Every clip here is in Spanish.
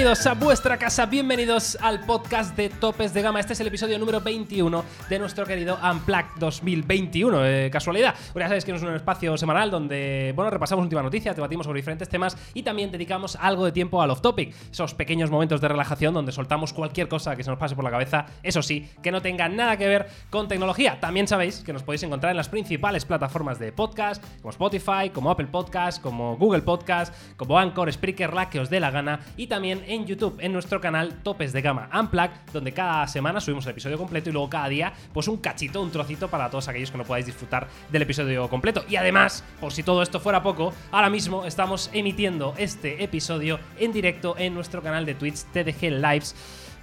Bienvenidos a vuestra casa, bienvenidos al podcast de Topes de Gama. Este es el episodio número 21 de nuestro querido Unplugged 2021. Eh, casualidad. Ya sabéis que es un espacio semanal donde, bueno, repasamos últimas noticias, debatimos sobre diferentes temas y también dedicamos algo de tiempo al off-topic. Esos pequeños momentos de relajación donde soltamos cualquier cosa que se nos pase por la cabeza. Eso sí, que no tenga nada que ver con tecnología. También sabéis que nos podéis encontrar en las principales plataformas de podcast, como Spotify, como Apple Podcast, como Google Podcast, como Anchor, Spreaker, la que os dé la gana. Y también en YouTube, en nuestro canal Topes de Gama Unplugged, donde cada semana subimos el episodio completo y luego cada día, pues un cachito, un trocito para todos aquellos que no podáis disfrutar del episodio completo. Y además, por si todo esto fuera poco, ahora mismo estamos emitiendo este episodio en directo en nuestro canal de Twitch TDG Lives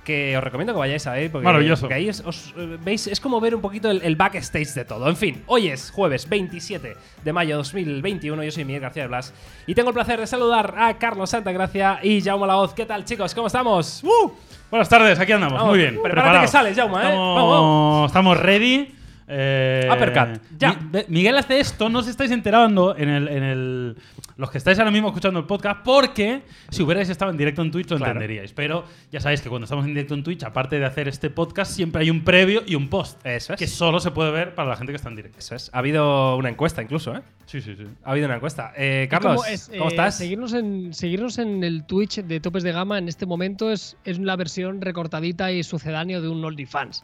que os recomiendo que vayáis a ver. Porque, Maravilloso. porque ahí es, os, eh, veis, es como ver un poquito el, el backstage de todo. En fin, hoy es jueves 27 de mayo de 2021. Yo soy Miguel García de Blas y tengo el placer de saludar a Carlos Santagracia y Jaume Laoz. ¿Qué tal, chicos? ¿Cómo estamos? ¡Uh! Buenas tardes, aquí andamos. Vamos, Muy bien. prepárate preparados. que sales, Jaume, ¿eh? Estamos, Vamos, vamos. estamos ready. Eh, Uppercut, ya. Mi- Miguel hace esto, no os estáis enterando en el, en el. Los que estáis ahora mismo escuchando el podcast, porque si hubierais estado en directo en Twitch lo Claro. entenderíais. Pero ya sabéis que cuando estamos en directo en Twitch, aparte de hacer este podcast, siempre hay un previo y un post. Eso es. Que solo se puede ver para la gente que está en directo. Eso es. Ha habido una encuesta incluso, ¿eh? Sí, sí, sí. Ha habido una encuesta. Eh, Carlos, como es, ¿cómo eh, estás? Seguirnos en, seguirnos en el Twitch de Topes de Gama en este momento es, es la versión recortadita y sucedáneo de un OnlyFans.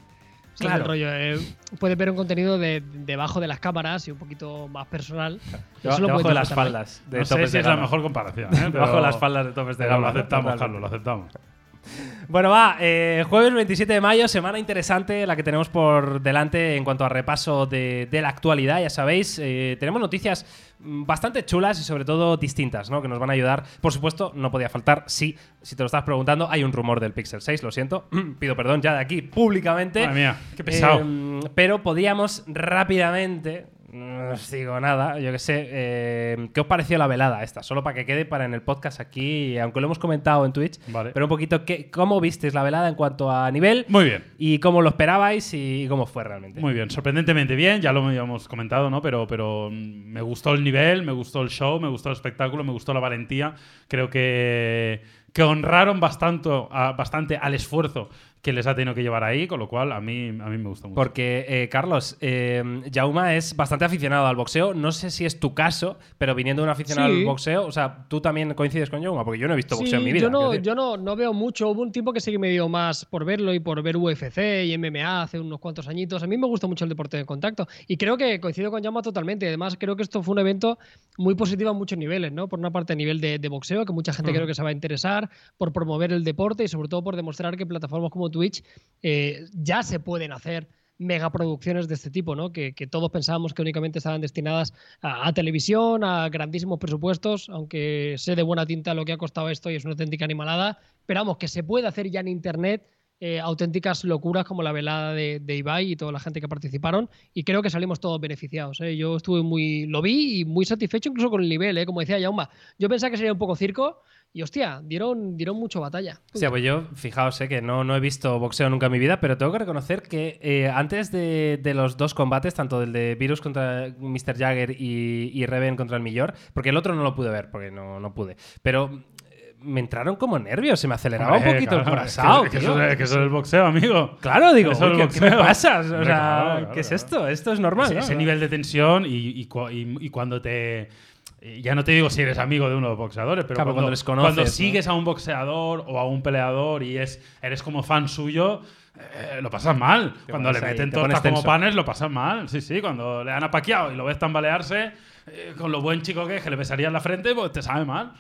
O sea, Claro. el rollo, eh, puedes ver un contenido de, debajo de las cámaras y un poquito más personal. Deba- Eso lo debajo de las faldas. De no sé si de es la mejor comparación. ¿eh? Debajo de las faldas de topes de gama. Lo aceptamos, Totalmente. Carlos, lo aceptamos. Bueno, va, eh, jueves 27 de mayo, semana interesante la que tenemos por delante en cuanto a repaso de, de la actualidad, ya sabéis, eh, tenemos noticias bastante chulas y sobre todo distintas, ¿no? Que nos van a ayudar. Por supuesto, no podía faltar, sí, si te lo estás preguntando, hay un rumor del Pixel 6, lo siento, pido perdón ya de aquí públicamente. Madre mía, qué pesado. Eh, pero podíamos rápidamente, no os digo nada, yo que sé, eh, ¿qué os pareció la velada esta? Solo para que quede para en el podcast aquí, aunque lo hemos comentado en Twitch, Vale. pero un poquito, ¿qué, ¿cómo visteis la velada en cuanto a nivel? Muy bien. ¿Y cómo lo esperabais y cómo fue realmente? Muy bien, sorprendentemente bien, ya lo habíamos comentado, ¿no? Pero, pero mm, me gustó el nivel, me gustó el show, me gustó el espectáculo, me gustó la valentía. Creo que, que honraron bastante, bastante al esfuerzo que les ha tenido que llevar ahí, con lo cual a mí, a mí me gustó mucho. Porque, eh, Carlos, eh, Jauma es bastante aficionado al boxeo. No sé si es tu caso, pero viniendo de un aficionado Sí. al boxeo, o sea, tú también coincides con Jauma, porque yo no he visto Sí, boxeo en mi vida. yo, no, yo no, no veo mucho. Hubo un tiempo que sí que me dio más por verlo y por ver UFC y MMA hace unos cuantos añitos. A mí me gusta mucho el deporte de contacto y creo que coincido con Llama totalmente. Además, creo que esto fue un evento muy positivo a muchos niveles, ¿no? Por una parte a nivel de, de boxeo, que mucha gente Ujú. creo que se va a interesar, por promover el deporte y sobre todo por demostrar que plataformas como Twitch eh, ya se pueden hacer megaproducciones de este tipo, ¿no? Que, todos pensábamos que únicamente estaban destinadas a, televisión, a grandísimos presupuestos, aunque sé de buena tinta lo que ha costado esto y es una auténtica animalada. Pero vamos, que se puede hacer ya en internet eh, auténticas locuras como la velada de, de Ibai y toda la gente que participaron y creo que salimos todos beneficiados. ¿eh? Yo estuve muy, lo vi y muy satisfecho incluso con el nivel, ¿eh? como decía Yauma. Yo pensaba que sería un poco circo y hostia, dieron, dieron mucho batalla. O sea, pues yo, fijaos, eh, que no, no he visto boxeo nunca en mi vida, pero tengo que reconocer que eh, antes de, de los dos combates, tanto del de Virus contra Mr. Jagger y, y Reven contra el Millor, porque el otro no lo pude ver, porque no, no pude, pero eh, me entraron como nervios, se me aceleraba un poquito el corazón. es que, tío. eso, es, que eso es el boxeo, amigo. Claro, digo, Eso ¿qué, qué me pasa? O Hombre, sea, claro, claro, ¿qué es esto? Esto es normal. Ese, ¿no? ese nivel de tensión y, y cu- y- y cuando te. Ya no te digo si eres amigo de uno de los boxeadores, pero Claro, cuando, cuando les conoces, cuando ¿no? sigues a un boxeador o a un peleador y es, eres como fan suyo, eh, lo pasas mal. Te cuando le ahí, meten tortas como panes, lo pasas mal. Sí, sí, cuando le dan a Paquiao y lo ves tambalearse, eh, con lo buen chico que es, que le besaría en la frente, pues te sabe mal.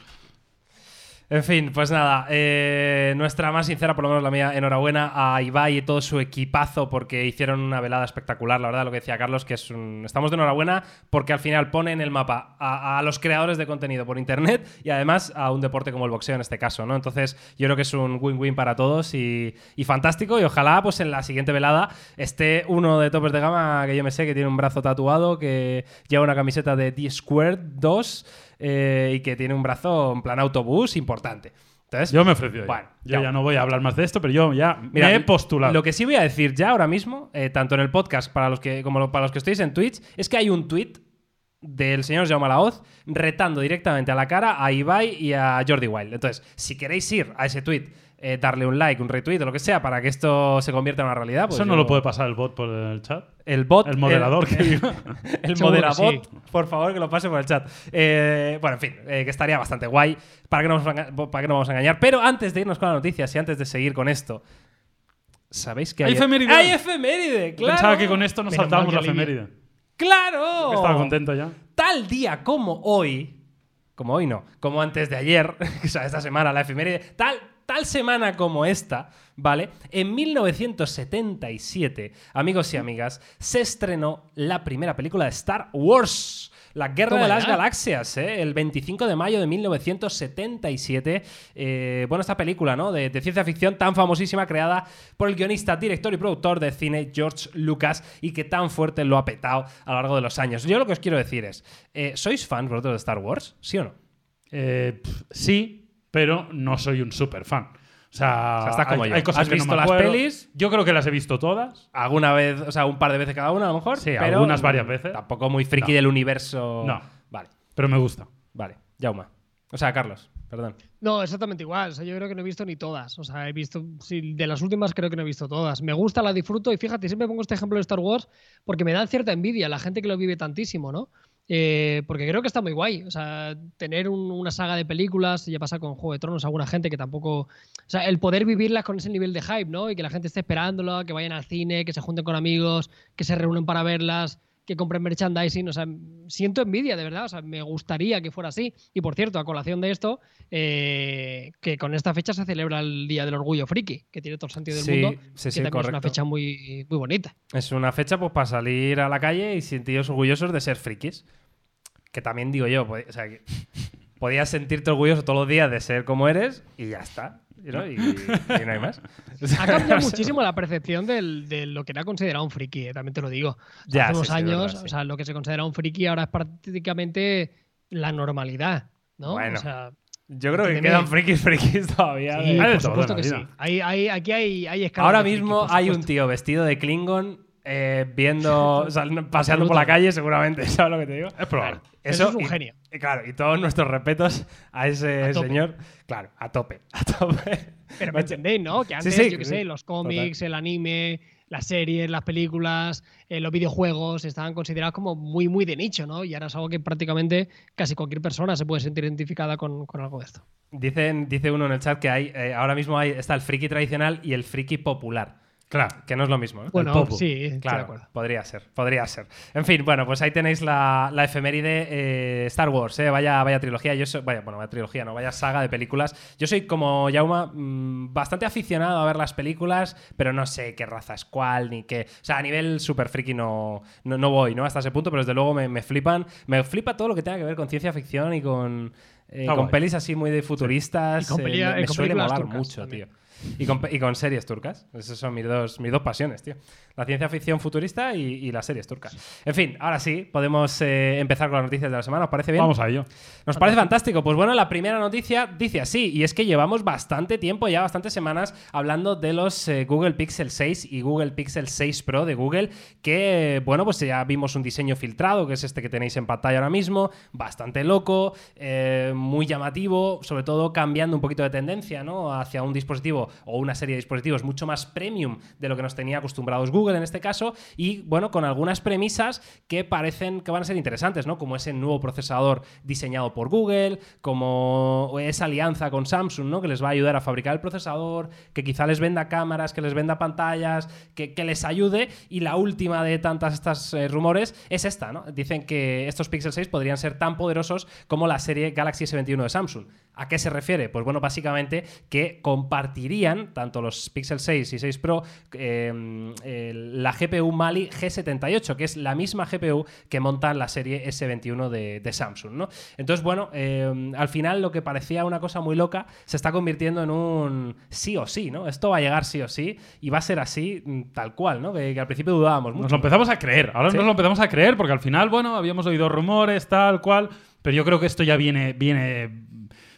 En fin, pues nada, eh, nuestra más sincera, por lo menos la mía, enhorabuena a Ibai y todo su equipazo porque hicieron una velada espectacular, la verdad, lo que decía Carlos, que es un... estamos de enhorabuena porque al final pone en el mapa a, los creadores de contenido por internet y además a un deporte como el boxeo en este caso, ¿no? Entonces yo creo que es un win-win para todos y, y fantástico y ojalá pues en la siguiente velada esté uno de topes de gama que yo me sé que tiene un brazo tatuado, que lleva una camiseta de D-Squared 2 eh, y que tiene un brazo en plan autobús importante. Entonces, Yo me ofrecí. ahí. Bueno, yo ya. ya no voy a hablar más de esto, pero yo ya Mira, me he postulado. Lo que sí voy a decir ya ahora mismo, eh, tanto en el podcast para los que, como para los que estéis en Twitch, es que hay un tweet del señor Jaume Laoz retando directamente a la cara a Ibai y a Jordi Wild. Entonces, si queréis ir a ese tweet, eh, darle un like, un retweet o lo que sea para que esto se convierta en una realidad. Pues ¿Eso no lo puede pasar el bot por el chat? El bot. El moderador que diga. El que moderador, sí. por favor, que lo pase por el chat. Eh, bueno, en fin, eh, que estaría bastante guay. ¿Para que, no nos, enga- ¿Para que no vamos a engañar? Pero antes de irnos con las noticias y antes de seguir con esto, ¿sabéis que Hay hay efeméride. ¡Hay efeméride! ¡Claro! Pensaba que con esto nos Menos saltábamos la efeméride. ¡Claro! Estaba contento ya. Tal día como hoy, como hoy no, como antes de ayer, o sea, esta semana, la efeméride, tal, tal semana como esta, ¿vale? En 1977, amigos y amigas, se estrenó la primera película de Star Wars. La Guerra de las ya. Galaxias, ¿eh? el 25 de mayo de 1977. Eh, bueno, esta película ¿no? de, de ciencia ficción tan famosísima, creada por el guionista, director y productor de cine George Lucas y que tan fuerte lo ha petado a lo largo de los años. Yo lo que os quiero decir es, eh, ¿sois fans vosotros de Star Wars? ¿Sí o no? Eh, sí, pero no soy un super fan. O sea, O sea, estás como hay, yo. hay cosas ¿Has que no visto me las acuerdo. pelis? Yo creo que las he visto todas. Alguna vez, o sea, un par de veces cada una a lo mejor. Sí, pero algunas varias veces. Tampoco muy friki No. del universo. No. Vale, Pero me gusta. vale. Jauma. O sea, Carlos, perdón. No, exactamente igual. O sea, yo creo que no he visto ni todas. O sea, he visto. sí, de las últimas creo que no he visto todas. Me gusta, la disfruto. Y fíjate, siempre pongo este ejemplo de Star Wars porque me da cierta envidia la gente que lo vive tantísimo, ¿no? Eh, porque creo que está muy guay. O sea, tener un- una saga de películas, ya pasa con Juego de Tronos, alguna gente que tampoco. O sea, el poder vivirlas con ese nivel de hype, ¿no? Y que la gente esté esperándolo, que vayan al cine, que se junten con amigos, que se reúnen para verlas, que compren merchandising. O sea, siento envidia, de verdad. O sea, me gustaría que fuera así. Y por cierto, a colación de esto, eh, que con esta fecha se celebra el Día del Orgullo Friki, que tiene todo el sentido del Sí, mundo. sí, que sí, también es una correcto. fecha muy, muy bonita. Es una fecha pues para salir a la calle y sentiros orgullosos de ser frikis. Que también digo yo, pod- o sea, que podías sentirte orgulloso todos los días de ser como eres y ya está. ¿no? Y, y no hay más. Ha cambiado muchísimo la percepción del- de lo que era considerado un friki, eh, también te lo digo. Ya, hace unos sí, años, verdad, sí. o sea, lo que se considera un friki ahora es prácticamente la normalidad, ¿no? Bueno, o sea, Yo creo que quedan frikis frikis todavía. sí, por supuesto que sí. Hay, hay- aquí hay, hay escalas Ahora friki, mismo hay un tío vestido de Klingon eh, viendo, o sea, paseando por la calle, seguramente, ¿sabes lo que te digo? Es probable. Eso es un y- genio. Y claro, y todos nuestros respetos a ese A tope. señor. Claro, a tope, a tope. Pero me entendéis, ¿no? Que antes, sí, yo qué sí, sé, los cómics, el anime, las series, las películas, eh, los videojuegos estaban considerados como muy, muy de nicho, ¿no? Y ahora es algo que prácticamente casi cualquier persona se puede sentir identificada con, con algo de esto. Dicen, dice uno en el chat que hay, eh, ahora mismo hay, está el friki tradicional y el friki popular. Claro. Que no es lo mismo, ¿no? Bueno, sí, estoy de Claro, podría ser, podría ser. En fin, bueno, pues ahí tenéis la, la efeméride eh, Star Wars, ¿eh? vaya, vaya trilogía. Yo soy, vaya, bueno, vaya trilogía, no, vaya saga de películas. Yo soy como Yauma, mm, bastante aficionado a ver las películas, pero no sé qué raza es cuál, ni qué. O sea, a nivel super friki no, no, no voy, ¿no? Hasta ese punto, pero desde luego me, me flipan. Me flipa todo lo que tenga que ver con ciencia ficción y con. eh, con guay. pelis así muy de futuristas. Y con eh, me, me y con suele molar mucho, también. tío. Y con, pe- y con series turcas. Esas son mis dos, mis dos pasiones, tío. La ciencia ficción futurista y, y las series turcas. En fin, ahora sí, podemos eh, empezar con las noticias de la semana. ¿Os parece bien? Vamos a ello. Nos parece fantástico. Pues bueno, la primera noticia dice así, y es que llevamos bastante tiempo, ya bastantes semanas, hablando de los eh, Google Pixel 6 y Google Pixel 6 Pro de Google, que, bueno, pues ya vimos un diseño filtrado, que es este que tenéis en pantalla ahora mismo, bastante loco, eh, muy llamativo, sobre todo cambiando un poquito de tendencia, ¿no? Hacia un dispositivo o una serie de dispositivos mucho más premium de lo que nos tenía acostumbrados Google en este caso, y, bueno, con algunas premisas que parecen que van a ser interesantes, ¿no? Como ese nuevo procesador diseñado por Google, como esa alianza con Samsung, ¿no? Que les va a ayudar a fabricar el procesador, que quizá les venda cámaras, que les venda pantallas, que, les ayude. Y la última de tantas estas eh, rumores es esta, ¿no? Dicen que estos Pixel 6 podrían ser tan poderosos como la serie Galaxy S21 de Samsung. ¿A qué se refiere? Pues bueno, básicamente que tanto los Pixel 6 y 6 Pro eh, el- la GPU Mali G78, que es la misma GPU que montan la serie S21 de, de Samsung, ¿no? Entonces, bueno, eh, al final lo que parecía una cosa muy loca se está convirtiendo en un sí o sí, ¿no? Esto va a llegar sí o sí y va a ser así mm, tal cual, ¿no? Que, que al principio dudábamos mucho. Nos lo empezamos a creer. Ahora Sí. nos lo empezamos a creer porque al final, bueno, habíamos oído rumores, tal cual. Pero yo creo que esto ya viene, viene,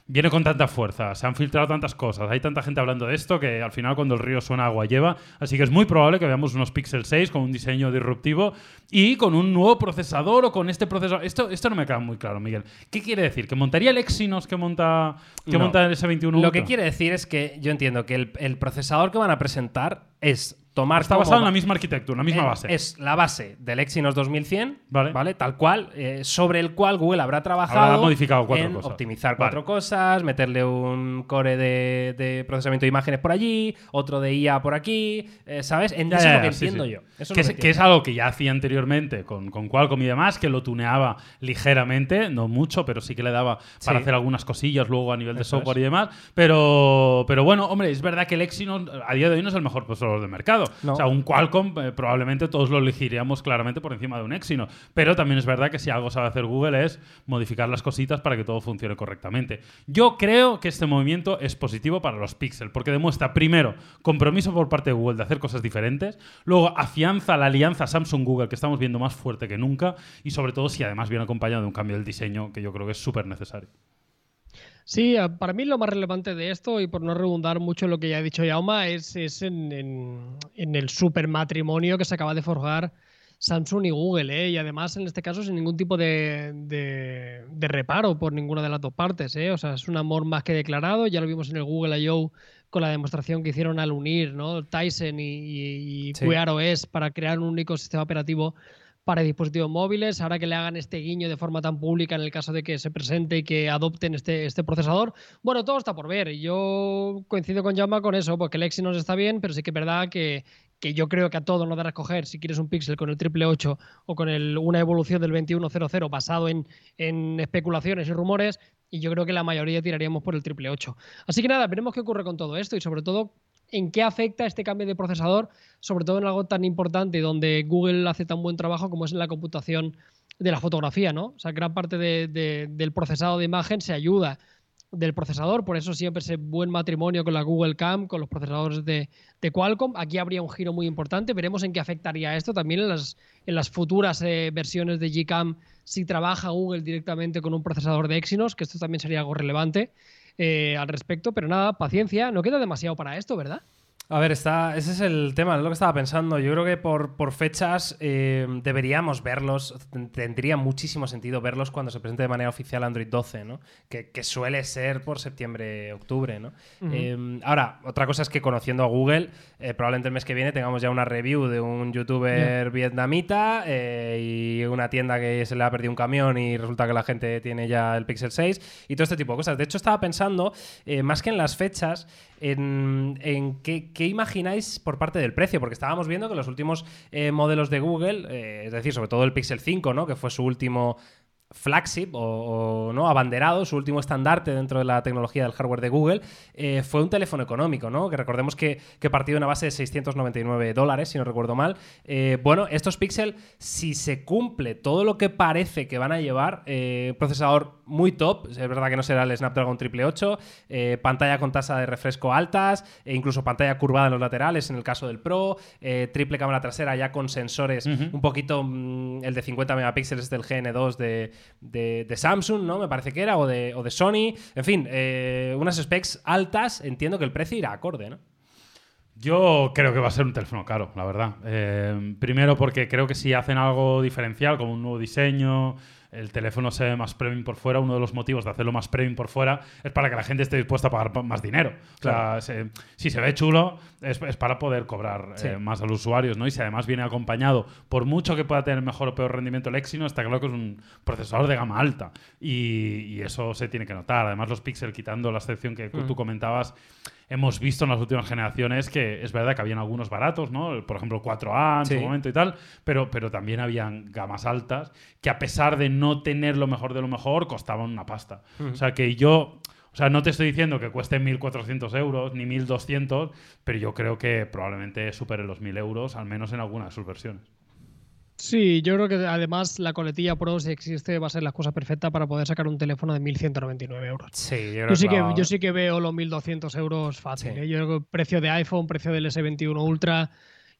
viene con tanta fuerza, se han filtrado tantas cosas, hay tanta gente hablando de esto que al final cuando el río suena agua lleva, así que es muy probable que veamos unos Pixel 6 con un diseño disruptivo y con un nuevo procesador o con este procesador. Esto, esto no me queda muy claro, Miguel. ¿Qué quiere decir? ¿Que montaría el Exynos que monta, que monta el S21 Lo que quiere decir es que yo entiendo que el, el procesador que van a presentar es tomar Está basado en la misma arquitectura, la misma base. Es la base del Exynos 2100, Vale. ¿vale? Tal cual, eh, sobre el cual Google habrá trabajado Habrá modificado cuatro en cosas. optimizar cuatro cosas, meterle un core de, de procesamiento de imágenes por allí, otro de IA por aquí, eh, ¿sabes? En- Ya, eso ya, es lo que sí, entiendo sí. yo. Eso que, es que algo que ya hacía anteriormente con, con Qualcomm y demás, que lo tuneaba ligeramente, no mucho, pero sí que le daba para Sí. hacer algunas cosillas luego a nivel de Eso software es. y demás. Pero, pero bueno, hombre, es verdad que el Exynos a día de hoy no es el mejor procesador del mercado. No. Un Qualcomm eh, probablemente todos lo elegiríamos claramente por encima de un Exynos. Pero también es verdad que si algo sabe hacer Google es modificar las cositas para que todo funcione correctamente. Yo creo que este movimiento es positivo para los Pixel, porque demuestra primero compromiso por parte de Google de hacer cosas diferentes, luego afianza la alianza Samsung-Google que estamos viendo más fuerte que nunca y sobre todo si además viene acompañado de un cambio del diseño que yo creo que es súper necesario. Sí, eh, para mí lo más relevante de esto, y por no redundar mucho en lo que ya ha dicho Yauma, es, es en, en- en el super matrimonio que se acaba de forjar Samsung y Google, ¿eh? y además en este caso sin ningún tipo de, de- de reparo por ninguna de las dos partes. ¿eh? O sea, es un amor más que declarado, ya lo vimos en el Google I.O. con la demostración que hicieron al unir ¿no? Tyson y, y, y Sí. Wear OS para crear un único sistema operativo para dispositivos móviles, ahora que le hagan este guiño de forma tan pública en el caso de que se presente y que adopten este, este procesador. Bueno, todo está por ver. Yo coincido con Jaume con eso, porque el Exynos está bien, pero sí que es verdad que, que yo creo que a todos nos dará escoger si quieres un Pixel con el triple 8 o con el, una evolución del 2100 basado en, en especulaciones y rumores, y yo creo que la mayoría tiraríamos por el triple 8. Así que nada, veremos qué ocurre con todo esto y sobre todo en qué afecta este cambio de procesador, sobre todo en algo tan importante donde Google hace tan buen trabajo como es en la computación de la fotografía, ¿no? O sea, gran parte de- de- del procesado de imagen se ayuda del procesador, por eso siempre ese buen matrimonio con la Google Cam, con los procesadores de, de Qualcomm. Aquí habría un giro muy importante, veremos en qué afectaría esto también en las, en las futuras eh, versiones de Gcam si trabaja Google directamente con un procesador de Exynos, que esto también sería algo relevante eh, al respecto, pero nada, paciencia, no queda demasiado para esto, ¿verdad? A ver, está, ese es el tema, es lo que estaba pensando. Yo creo que por, por fechas eh, deberíamos verlos, ten- tendría muchísimo sentido verlos cuando se presente de manera oficial Android 12, ¿no? Que, que suele ser por septiembre, octubre, ¿no? Eh, ahora, otra cosa es que conociendo a Google, eh, probablemente el mes que viene tengamos ya una review de un youtuber vietnamita eh, y una tienda que se le ha perdido un camión y resulta que la gente tiene ya el Pixel 6 y todo este tipo de cosas. De hecho, estaba pensando, más que en las fechas, en, en qué, qué imagináis por parte del precio, porque estábamos viendo que los últimos eh, modelos de Google, eh, es decir, sobre todo el Pixel 5, ¿no? que fue su último flagship o, no abanderado, su último estandarte dentro de la tecnología del hardware de Google, eh, fue un teléfono económico, ¿no? Que recordemos que, que partió de una base de 699 dólares, si no recuerdo mal. Bueno, estos Pixel, si se cumple todo lo que parece que van a llevar, eh, procesador muy top, es verdad que no será el Snapdragon 888, eh, pantalla con tasa de refresco altas, e incluso pantalla curvada en los laterales en el caso del Pro, eh, triple cámara trasera ya con sensores un poquito, mm, el de 50 megapíxeles del GN2 de, de- de Samsung, ¿no? Me parece que era, o de, o de Sony. En fin, eh, unas specs altas, entiendo que el precio irá acorde, ¿no? Yo creo que va a ser un teléfono caro, la verdad. Eh, primero porque creo que si hacen algo diferencial, como un nuevo diseño, el teléfono se ve más premium por fuera, uno de los motivos de hacerlo más premium por fuera es para que la gente esté dispuesta a pagar pa- más dinero. O sea, se- si se ve chulo, es, es para poder cobrar Sí. eh, más a los usuarios, ¿no? Y si además viene acompañado, por mucho que pueda tener mejor o peor rendimiento el Exynos, está claro que es un procesador de gama alta. Y, y eso se tiene que notar. Además, los Pixel, quitando la excepción que Mm. tú comentabas, hemos visto en las últimas generaciones que es verdad que habían algunos baratos, ¿no? Por ejemplo, el 4A en Sí. su momento y tal, pero, pero también habían gamas altas que a pesar de no tener lo mejor de lo mejor, costaban una pasta. O sea que yo... O sea, no te estoy diciendo que cueste 1.400 euros ni 1.200, pero yo creo que probablemente supere los 1.000 euros, al menos en alguna de sus versiones. Sí, yo creo que además la coletilla Pro, si existe, va a ser la cosa perfecta para poder sacar un teléfono de 1.199 euros. Sí, yo, Yo sí, que, yo sí que veo los 1.200 euros fácil. Sí. ¿eh? Yo creo que precio de iPhone, precio del S21 Ultra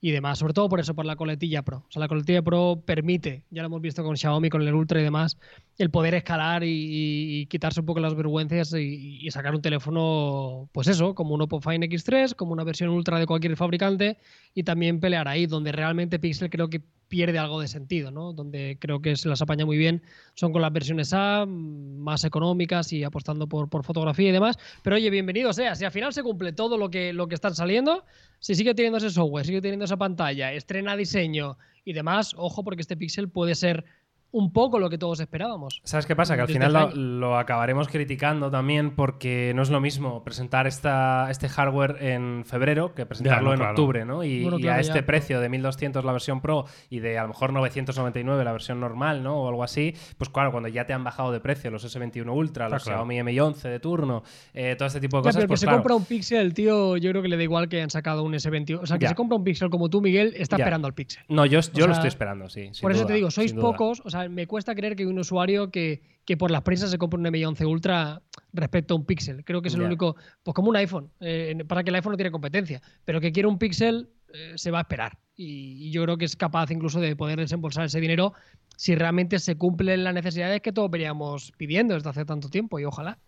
y demás. Sobre todo por eso, por la coletilla Pro. O sea, la coletilla Pro permite, ya lo hemos visto con Xiaomi, con el Ultra y demás, el poder escalar y, quitarse un poco las vergüenzas y, sacar un teléfono, pues eso, como un Oppo Fine X3, como una versión Ultra de cualquier fabricante y también pelear ahí, donde realmente Pixel creo que pierde algo de sentido, ¿no? Donde creo que se las apaña muy bien son con las versiones A, más económicas y apostando por, por fotografía y demás. Pero oye, bienvenido sea, si al final se cumple todo lo que, lo que están saliendo, si sigue teniendo ese software, sigue teniendo esa pantalla, estrena diseño y demás, ojo porque este Pixel puede ser un poco lo que todos esperábamos. ¿Sabes qué pasa? Que al final lo, acabaremos criticando también porque no es lo mismo presentar esta, este hardware en febrero que presentarlo en octubre, ¿no? Y, a este precio de 1200 la versión Pro y de a lo mejor 999 la versión normal, ¿no? O algo así, pues claro, cuando ya te han bajado de precio los S21 Ultra, los Xiaomi Mi 11 de turno, eh, todo este tipo de cosas. Pero pues, que se compra un Pixel, tío, yo creo que le da igual que han sacado un S21. O sea, que se compra un Pixel como tú, Miguel, está esperando al Pixel. No, yo, yo lo estoy esperando, sí. Por eso te digo, sois pocos, o sea, me cuesta creer que hay un usuario que, por las prisas se compre un M11 Ultra respecto a un Pixel. Creo que es el único, pues como un iPhone, eh, para que el iPhone no tiene competencia, pero que quiere un Pixel eh, se va a esperar. Y, yo creo que es capaz incluso de poder desembolsar ese dinero si realmente se cumplen las necesidades que todos veníamos pidiendo desde hace tanto tiempo y ojalá.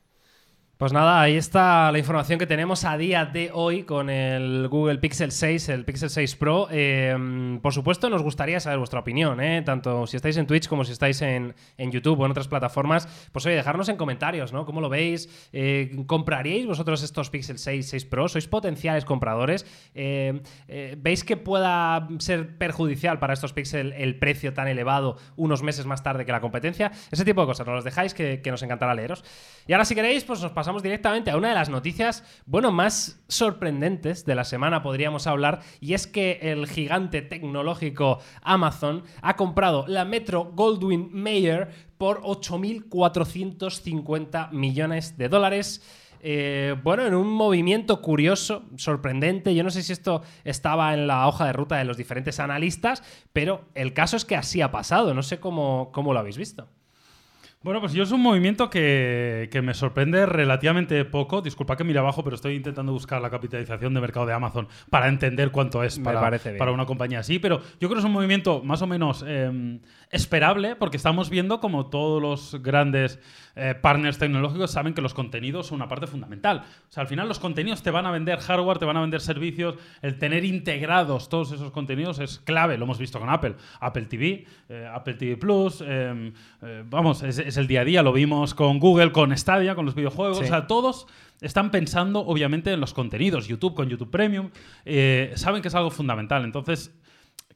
Pues nada, ahí está la información que tenemos a día de hoy con el Google Pixel 6, el Pixel 6 Pro. Em, por supuesto, nos gustaría saber vuestra opinión, ¿eh? tanto si estáis en Twitch como si estáis en, YouTube o en otras plataformas. Pues oye, dejarnos en comentarios, ¿no? ¿Cómo lo veis? Eh, ¿Compraríais vosotros estos Pixel 6, 6 Pro? ¿Sois potenciales compradores? Eh, ¿Veis que pueda ser perjudicial para estos Pixel el precio tan elevado unos meses más tarde que la competencia? Ese tipo de cosas, nos los dejáis que, que nos encantará leeros. Y ahora, si queréis, pues nos pasamos pasamos directamente a una de las noticias, bueno, más sorprendentes de la semana, podríamos hablar, y es que el gigante tecnológico Amazon ha comprado la Metro Goldwyn Mayer por 8.450 millones de dólares. Eh, bueno, en un movimiento curioso, sorprendente. Yo no sé si esto estaba en la hoja de ruta de los diferentes analistas, pero el caso es que así ha pasado. No sé cómo, cómo lo habéis visto. Bueno, pues yo es un movimiento que, me sorprende relativamente poco. Disculpa que mire abajo, pero estoy intentando buscar la capitalización de mercado de Amazon para entender cuánto es para, para una compañía así. Pero yo creo que es un movimiento más o menos em, esperable porque estamos viendo como todos los grandes eh, partners tecnológicos saben que los contenidos son una parte fundamental. O sea, al final los contenidos te van a vender hardware, te van a vender servicios. El tener integrados todos esos contenidos es clave. Lo hemos visto con Apple. Apple TV, eh, Apple TV Plus. Em, eh, vamos, es, el día a día. Lo vimos con Google, con Stadia, con los videojuegos. O sea, todos están pensando obviamente en los contenidos. YouTube con YouTube Premium. saben que es algo fundamental. Entonces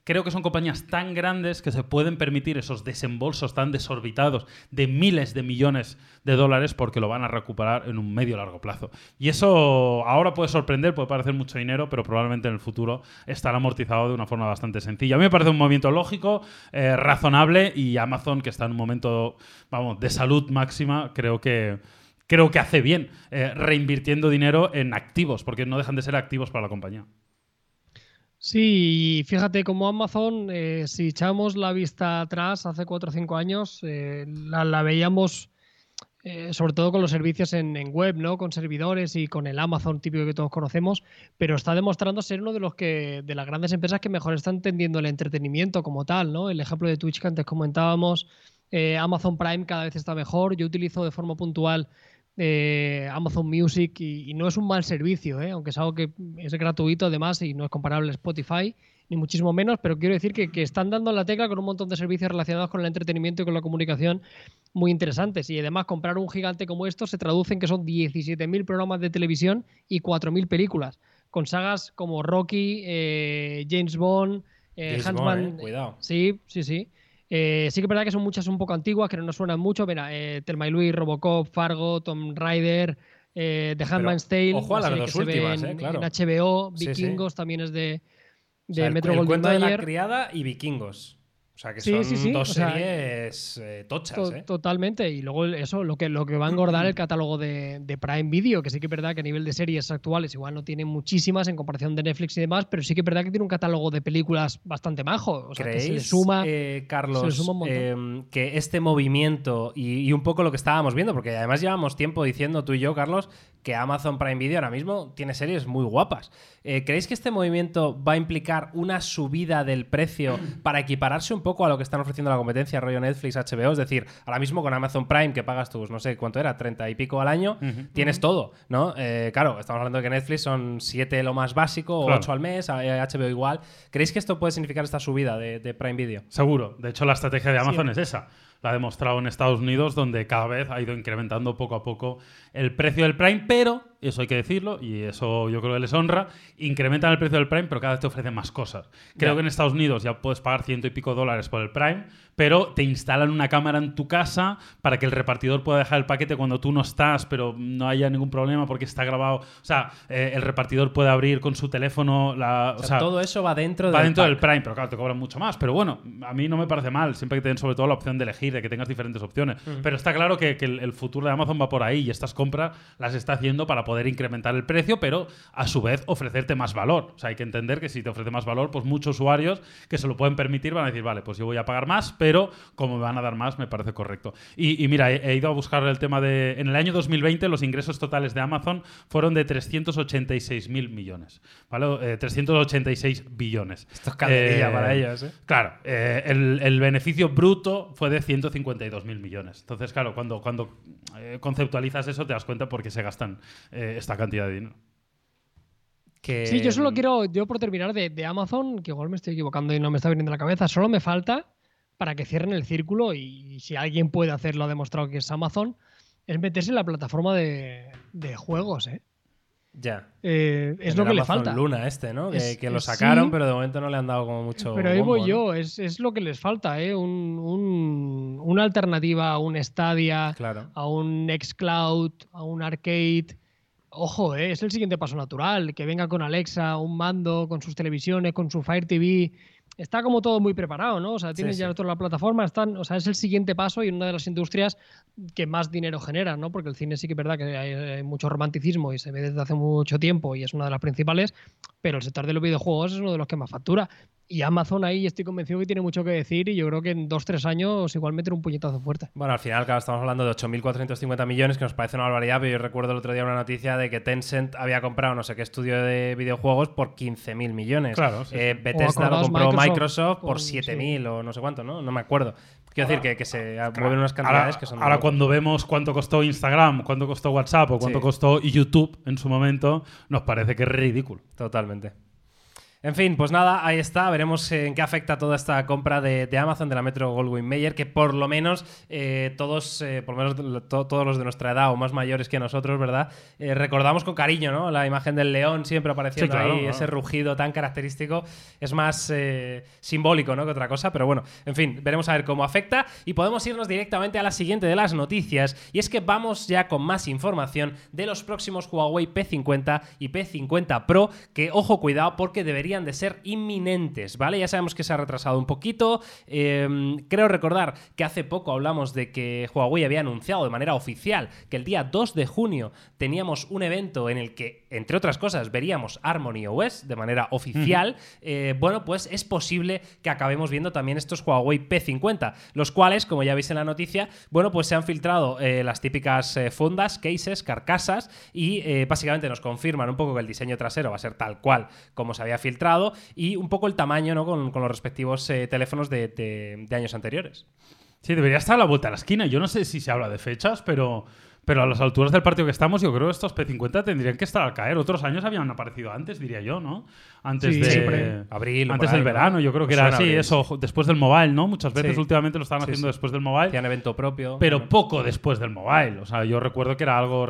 creo que son compañías tan grandes que se pueden permitir esos desembolsos tan desorbitados de miles de millones de dólares porque lo van a recuperar en un medio largo plazo. Y eso ahora puede sorprender, puede parecer mucho dinero, pero probablemente en el futuro estará amortizado de una forma bastante sencilla. A mí me parece un movimiento lógico, eh, razonable y Amazon, que está en un momento, vamos, de salud máxima, creo que creo que hace bien eh, reinvirtiendo dinero en activos, porque no dejan de ser activos para la compañía. Sí, fíjate como Amazon, eh, si echamos la vista atrás hace cuatro o cinco años, eh, la, veíamos eh, sobre todo con los servicios en, web, ¿no? Con servidores y con el Amazon típico que todos conocemos, pero está demostrando ser uno de los que, de las grandes empresas que mejor están entendiendo el entretenimiento como tal, ¿no? El ejemplo de Twitch que antes comentábamos, Amazon Prime cada vez está mejor. Yo utilizo de forma puntual eh, Amazon Music y, no es un mal servicio, ¿eh? aunque es algo que es gratuito además y no es comparable a Spotify, ni muchísimo menos, pero quiero decir que, están dando la tecla con un montón de servicios relacionados con el entretenimiento y con la comunicación muy interesantes. Y además comprar un gigante como esto se traduce en que son 17.000 programas de televisión y 4.000 películas, con sagas como Rocky, eh, James Bond, Huntsman. cuidado. Sí, sí, sí. Eh, sí que es verdad que son muchas un poco antiguas, que no nos suenan mucho. Mira, eh, Telma y Luis, Robocop, Fargo, Tom Rider, eh, The Handmaid's Tale. Ojo a las dos últimas, eh, claro. En HBO, Vikingos también es de, de Metro el, Goldwyn cuento de la criada y Vikingos. O sea que Sí, son sí, sí, dos o sea, series eh, tochas, To- ¿eh? Totalmente. Y luego eso, lo que, lo que va a engordar el catálogo de, de Prime Video, que sí que es verdad que a nivel de series actuales igual no tiene muchísimas en comparación de Netflix y demás, pero sí que es verdad que tiene un catálogo de películas bastante majo. O sea, que se le ¿Creéis, suma. eh, Carlos, se le suma un montón. eh, que este movimiento y, y un poco lo que estábamos viendo, porque además llevamos tiempo diciendo tú y yo, Carlos, que Amazon Prime Video ahora mismo tiene series muy guapas. Eh, ¿Creéis que este movimiento va a implicar una subida del precio para equipararse un poco a lo que están ofreciendo la competencia, rollo Netflix, HBO? Es decir, ahora mismo con Amazon Prime, que pagas tus, no sé cuánto era, 30 y pico al año, tienes todo, ¿no? Eh, claro, estamos hablando de que Netflix son 7 lo más básico, o Claro. 8 al mes, eh, HBO igual. ¿Creéis que esto puede significar esta subida de, de Prime Video? Seguro. De hecho, la estrategia de Amazon Sí. es esa. La ha demostrado en Estados Unidos, donde cada vez ha ido incrementando poco a poco el precio del Prime, pero, eso hay que decirlo, y eso yo creo que les honra, incrementan el precio del Prime, pero cada vez te ofrecen más cosas. Creo que en Estados Unidos ya puedes pagar ciento y pico dólares por el Prime, pero te instalan una cámara en tu casa para que el repartidor pueda dejar el paquete cuando tú no estás, pero no haya ningún problema porque está grabado. O sea, eh, el repartidor puede abrir con su teléfono la. O sea, todo eso va dentro Va del dentro del. Prime, pero claro, te cobran mucho más. Pero bueno, a mí no me parece mal, siempre que te den sobre todo la opción de elegir, de que tengas diferentes opciones. Pero está claro que, que el, el futuro de Amazon va por ahí y estas compras las está haciendo para poder incrementar el precio, pero a su vez ofrecerte más valor. O sea, hay que entender que si te ofrece más valor, pues muchos usuarios que se lo pueden permitir van a decir, vale, pues yo voy a pagar más, pero como me van a dar más, me parece correcto. Y, y mira, he, he ido a buscar el tema de... En el año 2020 los ingresos totales de Amazon fueron de 386 mil millones, ¿vale? Eh, 386 billones. Esto es calderilla Eh, para ellos, ¿eh? Claro, eh, el, el beneficio bruto fue de 152 mil millones. Entonces, claro, cuando, cuando eh, conceptualizas eso te das cuenta por qué se gastan eh, esta cantidad de dinero. Que, Sí, yo solo quiero, yo por terminar de, de Amazon, que igual me estoy equivocando y no me está viniendo a la cabeza, solo me falta para que cierren el círculo y, si alguien puede hacerlo, ha demostrado que es Amazon, es meterse en la plataforma de, de juegos, ¿eh? Ya. Eh, es En lo que le Amazon falta. Luna este, ¿no? Que, Es- que lo sacaron, sí. pero de momento no le han dado como mucho. Pero ahí bombo, voy ¿no? yo, es, es lo que les falta, ¿eh? Un, un- una alternativa a un Stadia, Claro. a un Nextcloud, a un Arcade. Ojo, ¿eh? es el siguiente paso natural, que venga con Alexa, un mando, con sus televisiones, con su Fire TV. Está como todo muy preparado, ¿no? O sea, tienes Sí, ya toda la plataforma, están, o sea, es el siguiente paso y una de las industrias que más dinero genera, ¿no? Porque el cine sí que es verdad que hay, hay mucho romanticismo y se ve desde hace mucho tiempo y es una de las principales, pero el sector de los videojuegos es uno de los que más factura. Y Amazon ahí estoy convencido que tiene mucho que decir y yo creo que en dos, tres años igual meter un puñetazo fuerte. Bueno, al final, claro, estamos hablando de 8.450 millones, que nos parece una barbaridad, pero yo recuerdo el otro día una noticia de que Tencent había comprado no sé qué estudio de videojuegos por 15.000 millones. Claro, sí, Eh, sí. Bethesda lo compró Microsoft, Microsoft por con- 7.000 o no sé cuánto, ¿no? No me acuerdo. Quiero decir que, que se mueven unas Ahora, cantidades que son... ahora cuando vemos cuánto costó Instagram, cuánto costó WhatsApp o cuánto Sí. costó YouTube en su momento, nos parece que es ridículo. Totalmente. En fin, pues nada, ahí está. Veremos en qué afecta toda esta compra de, de Amazon de la Metro Goldwyn Mayer, que por lo menos eh, todos, eh, por lo menos to- todos los de nuestra edad o más mayores que nosotros, ¿verdad? Eh, recordamos con cariño, ¿no? La imagen del león siempre apareciendo Sí, claro, ahí, ese rugido tan característico. Es más eh, simbólico, ¿no? Que otra cosa, pero bueno, en fin, veremos a ver cómo afecta y podemos irnos directamente a la siguiente de las noticias y es que vamos ya con más información de los próximos Huawei P50 y P50 Pro que, ojo, cuidado, porque deberían de ser inminentes, ¿vale? Ya sabemos que se ha retrasado un poquito. eh, creo recordar que hace poco hablamos de que Huawei había anunciado de manera oficial que el día 2 de junio teníamos un evento en el que, entre otras cosas, veríamos Harmony OS de manera oficial. Eh, bueno, pues es posible que acabemos viendo también estos Huawei P50, los cuales, como ya veis en la noticia, bueno, pues se han filtrado eh, las típicas eh, fundas, cases, carcasas y básicamente nos confirman un poco que el diseño trasero va a ser tal cual como se había filtrado y un poco el tamaño ¿no? con, los respectivos eh, teléfonos de años anteriores. Sí, debería estar a la vuelta a la esquina. Yo no sé si se habla de fechas, pero, pero a las alturas del partido que estamos, yo creo que estos P50 tendrían que estar al caer. Otros años habían aparecido antes, diría yo, ¿no? Antes Sí, de siempre. Abril antes del verano, yo creo que era así, abril, eso, después del mobile, ¿no? Muchas veces Sí. últimamente lo estaban Sí, haciendo sí. después del mobile. Hacían evento propio. pero poco después del mobile. O sea, yo recuerdo que era algo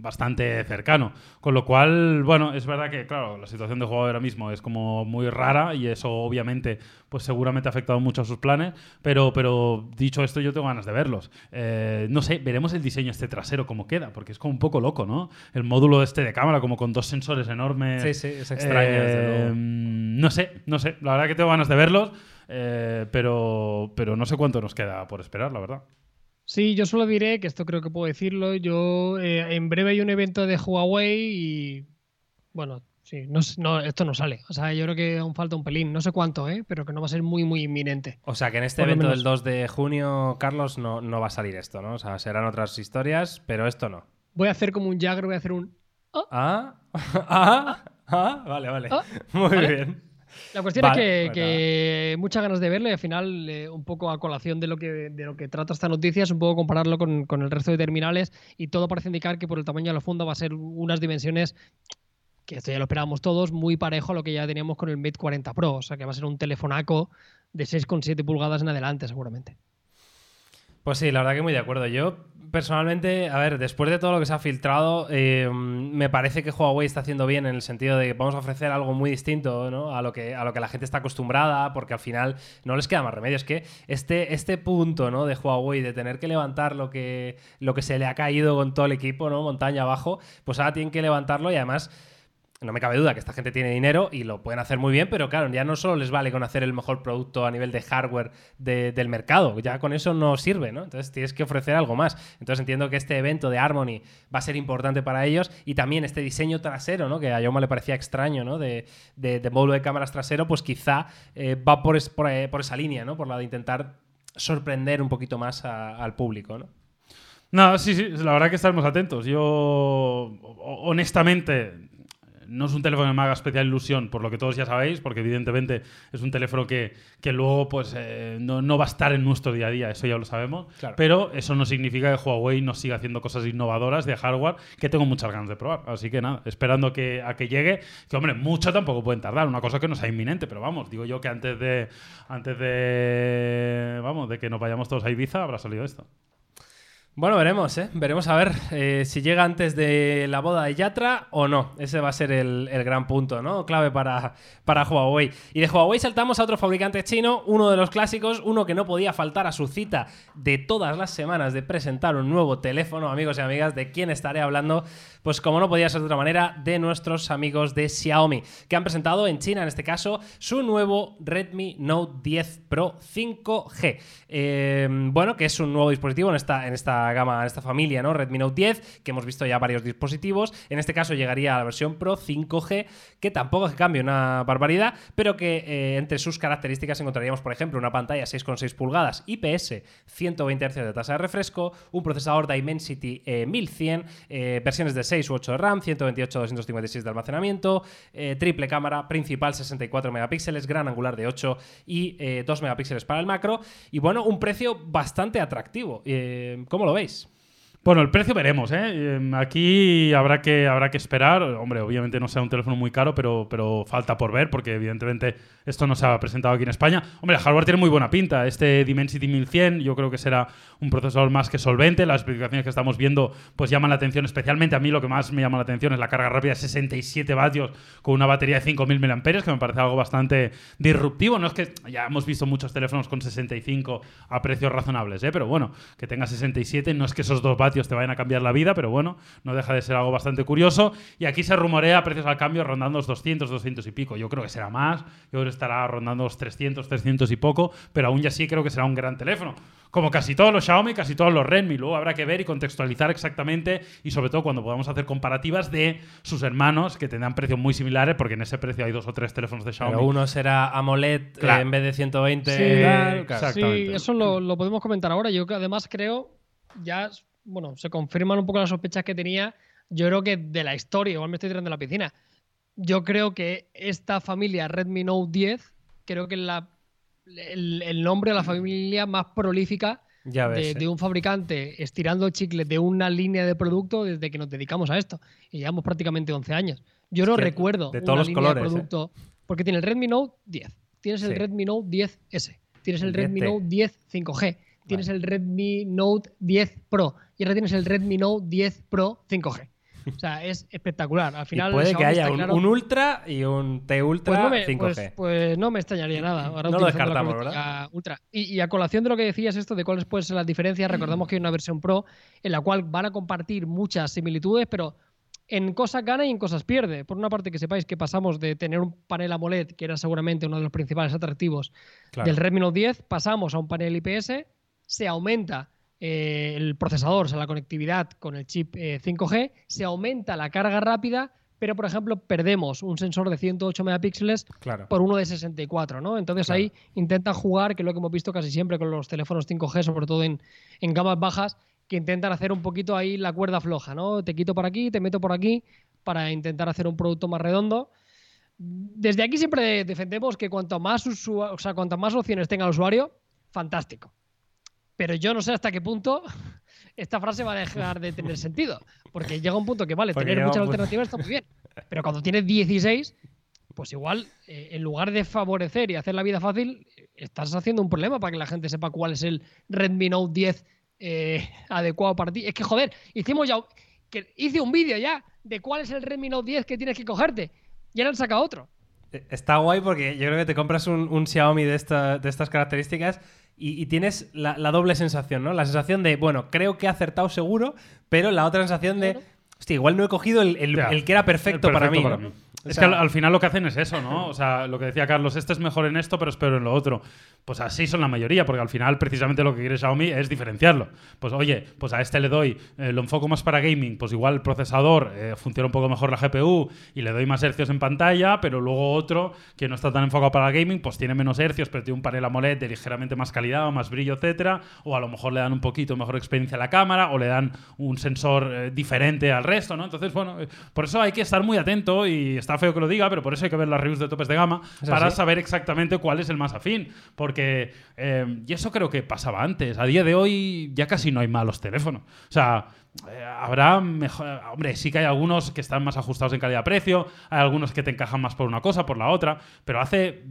bastante cercano. Con lo cual, bueno, es verdad que, claro, la situación de juego ahora mismo es como muy rara y eso obviamente, pues seguramente ha afectado mucho a sus planes. Pero, pero dicho esto, yo tengo ganas de verlos. Eh, no sé, veremos el diseño este trasero cómo queda, porque es como un poco loco, ¿no? El módulo este de cámara, como con dos sensores enormes. Sí, sí, es extraño, desde Eh, luego. no sé, no sé. La verdad que tengo ganas de verlos, eh, pero, pero no sé cuánto nos queda por esperar, la verdad. Sí, yo solo diré que esto creo que puedo decirlo. Yo eh, en breve hay un evento de Huawei y bueno, sí, no, no, esto no sale. O sea, yo creo que aún falta un pelín, no sé cuánto, ¿eh? pero que no va a ser muy, muy inminente. O sea, que en este Por evento del 2 de junio, Carlos, no, no va a salir esto, ¿no? O sea, serán otras historias, pero esto no. Voy a hacer como un Jagger, voy a hacer un... Ah, ah, ah, vale, vale. Ah, Muy ¿vale? bien. La cuestión Vale, es que, que muchas ganas de verlo y al final, eh, un poco a colación de lo que, de lo que trata esta noticia, es un poco compararlo con, con el resto de terminales y todo parece indicar que por el tamaño de la funda va a ser unas dimensiones que esto ya lo esperábamos todos, muy parejo a lo que ya teníamos con el Mate 40 Pro, o sea que va a ser un telefonaco de 6,7 pulgadas en adelante seguramente. Pues sí, la verdad que muy de acuerdo. Yo, personalmente, a ver, después de todo lo que se ha filtrado, eh, me parece que Huawei está haciendo bien en el sentido de que vamos a ofrecer algo muy distinto ¿no? a, lo que, a lo que la gente está acostumbrada, porque al final no les queda más remedio. Es que este, este punto ¿no? de Huawei de tener que levantar lo que, lo que se le ha caído con todo el equipo, ¿no? montaña abajo, pues ahora tienen que levantarlo y además no me cabe duda que esta gente tiene dinero y lo pueden hacer muy bien, pero claro, ya no solo les vale con hacer el mejor producto a nivel de hardware de- del mercado, ya con eso no sirve, ¿no? Entonces tienes que ofrecer algo más. Entonces entiendo que este evento de Harmony va a ser importante para ellos y también este diseño trasero, ¿no? Que a Yoma le parecía extraño, ¿no? De, de, de módulo de cámaras trasero, pues quizá eh, va por, es- por, eh, por esa línea, ¿no? Por la de intentar sorprender un poquito más al público, ¿no? No, sí, sí, la verdad que estaremos atentos. Yo, ho- honestamente, no es un teléfono que me haga especial ilusión, por lo que todos ya sabéis, porque evidentemente es un teléfono que, que luego pues eh, no, no va a estar en nuestro día a día, eso ya lo sabemos. Claro. Pero eso no significa que Huawei no siga haciendo cosas innovadoras de hardware que tengo muchas ganas de probar. Así que nada, esperando que, a que llegue, que hombre, mucho tampoco pueden tardar, una cosa que no sea inminente, pero vamos, digo yo que antes de, antes de, vamos, de que nos vayamos todos a Ibiza habrá salido esto. Bueno, veremos, ¿eh? Veremos a ver eh, si llega antes de la boda de Yatra o no. Ese va a ser el, gran punto, ¿no? Clave para, para Huawei. Y de Huawei saltamos a otro fabricante chino, uno de los clásicos, uno que no podía faltar a su cita de todas las semanas de presentar un nuevo teléfono, amigos y amigas, de quién estaré hablando. Pues como no podía ser de otra manera, de nuestros amigos de Xiaomi, que han presentado en China, en este caso, su nuevo Redmi Note 10 Pro 5G. Eh, bueno, que es un nuevo dispositivo en esta, en esta gama, en esta familia, ¿no? Redmi Note 10, que hemos visto ya varios dispositivos. En este caso llegaría a la versión Pro 5G, que tampoco es que cambie una barbaridad, pero que eh, entre sus características encontraríamos, por ejemplo, una pantalla 6,6 pulgadas IPS, 120 Hz de tasa de refresco, un procesador Dimensity eh, 1100, eh, versiones de 6 u 8 de RAM, 128 256 de almacenamiento, eh, triple cámara principal 64 megapíxeles, gran angular de 8 y eh, 2 megapíxeles para el macro. Y bueno, un precio bastante atractivo. ¿Cómo lo veis? Bueno, el precio veremos, ¿eh? Eh, Aquí habrá que, habrá que esperar. Hombre, obviamente no sea un teléfono muy caro, pero, pero falta por ver, porque evidentemente esto no se ha presentado aquí en España. Hombre, el hardware tiene muy buena pinta. Este Dimensity 1100 yo creo que será un procesador más que solvente. Las especificaciones que estamos viendo pues llaman la atención, especialmente a mí lo que más me llama la atención es la carga rápida de 67 vatios con una batería de 5.000 mAh, que me parece algo bastante disruptivo. No es que ya hemos visto muchos teléfonos con 65 a precios razonables, ¿eh? pero bueno, que tenga 67 no es que esos dos vatios te vayan a cambiar la vida, pero bueno, no deja de ser algo bastante curioso. Y aquí se rumorea precios al cambio rondando los 200, 200 y pico. Yo creo que será más, yo creo que estará rondando los 300, 300 y poco, pero aún ya sí creo que será un gran teléfono. Como casi todos los Xiaomi, casi todos los Redmi. Luego habrá que ver y contextualizar exactamente y sobre todo cuando podamos hacer comparativas de sus hermanos que tendrán precios muy similares, porque en ese precio hay dos o tres teléfonos de Xiaomi. Pero uno será AMOLED eh, en vez de 120. Sí, claro. exactamente. Sí, eso lo, lo podemos comentar ahora. Yo que además creo, ya, bueno, se confirman un poco las sospechas que tenía. Yo creo que de la historia, igual me estoy tirando a la piscina. Yo creo que esta familia Redmi Note 10, creo que es la, el, el nombre de la familia más prolífica Ya ves. de, eh. de un fabricante estirando el chicle de una línea de producto desde que nos dedicamos a esto. Y llevamos prácticamente 11 años. Yo no que recuerdo de una todos los línea colores, de ¿eh? producto. Porque tiene el Redmi Note 10, tienes el Sí. Redmi Note 10S, tienes el, El Redmi 10T. Note 10 5G, tienes el Redmi Note 10 Pro y ahora tienes el Redmi Note 10 Pro 5G. O sea, es espectacular. Al Y final, puede que haya un, claro- un Ultra y un T Pues Ultra no, me, 5G. pues- pues no me extrañaría nada. Ahora No lo descartamos, cobertura Ultra. Y, y a colación de lo que decías esto de cuáles pueden ser las diferencias, recordemos que hay una versión Pro en la cual van a compartir muchas similitudes, pero en cosas gana y en cosas pierde. Por una parte, que sepáis que pasamos de tener un panel AMOLED, que era seguramente uno de los principales atractivos Claro. del Redmi Note 10, pasamos a un panel IPS, se aumenta eh, el procesador, o sea, la conectividad con el chip eh, 5G, se aumenta la carga rápida, pero por ejemplo perdemos un sensor de 108 megapíxeles Claro. por uno de 64, ¿no? Entonces Claro. ahí intentan jugar, que es lo que hemos visto casi siempre con los teléfonos 5G, sobre todo en, en gamas bajas, que intentan hacer un poquito ahí la cuerda floja, ¿no? Te quito por aquí, te meto por aquí, para intentar hacer un producto más redondo. Desde aquí siempre defendemos que cuanto más, o sea, cuanto más opciones tenga el usuario, fantástico. Pero yo no sé hasta qué punto esta frase va a dejar de tener sentido. Porque llega un punto que, vale, Porque tener muchas alternativas está muy bien. Pero cuando tienes 16, pues igual, eh, en lugar de favorecer y hacer la vida fácil, estás haciendo un problema para que la gente sepa cuál es el Redmi Note 10 eh, adecuado para ti. Es que, joder, hicimos ya. Que hice un vídeo ya de cuál es el Redmi Note 10 que tienes que cogerte. Y ahora han sacado otro. Eh, Está guay porque yo creo que te compras un, un Xiaomi de, esta- de estas características y, y tienes la, doble sensación, ¿no? La sensación de, bueno, creo que he acertado seguro, pero la otra sensación de. Hostia, igual no he cogido el, el- Ya, el que era perfecto, para mí. perfecto ¿no? O Es sea, que al, al final lo que hacen es eso, ¿no? O sea, lo que decía Carlos, este es mejor en esto, pero es peor en lo otro. Pues así son la mayoría, porque al final precisamente lo que quiere Xiaomi es diferenciarlo. Pues oye, pues a este le doy, eh, lo enfoco más para gaming, pues igual el procesador eh, funciona un poco mejor la GPU y le doy más hercios en pantalla, pero luego otro que no está tan enfocado para gaming, pues tiene menos hercios, pero tiene un panel AMOLED de ligeramente más calidad o más brillo, etcétera, o a lo mejor le dan un poquito mejor experiencia a la cámara o le dan un sensor eh, diferente al resto, ¿no? Entonces, bueno, eh, por eso hay que estar muy atento y está feo que lo diga, pero por eso hay que ver las reviews de topes de gama ¿Es para así? saber exactamente cuál es el más afín, porque eh, y eso creo que pasaba antes. A día de hoy ya casi no hay malos teléfonos. O sea, eh, habrá mejor. Hombre, sí que hay algunos que están más ajustados en calidad-precio, hay algunos que te encajan más por una cosa, por la otra, pero hace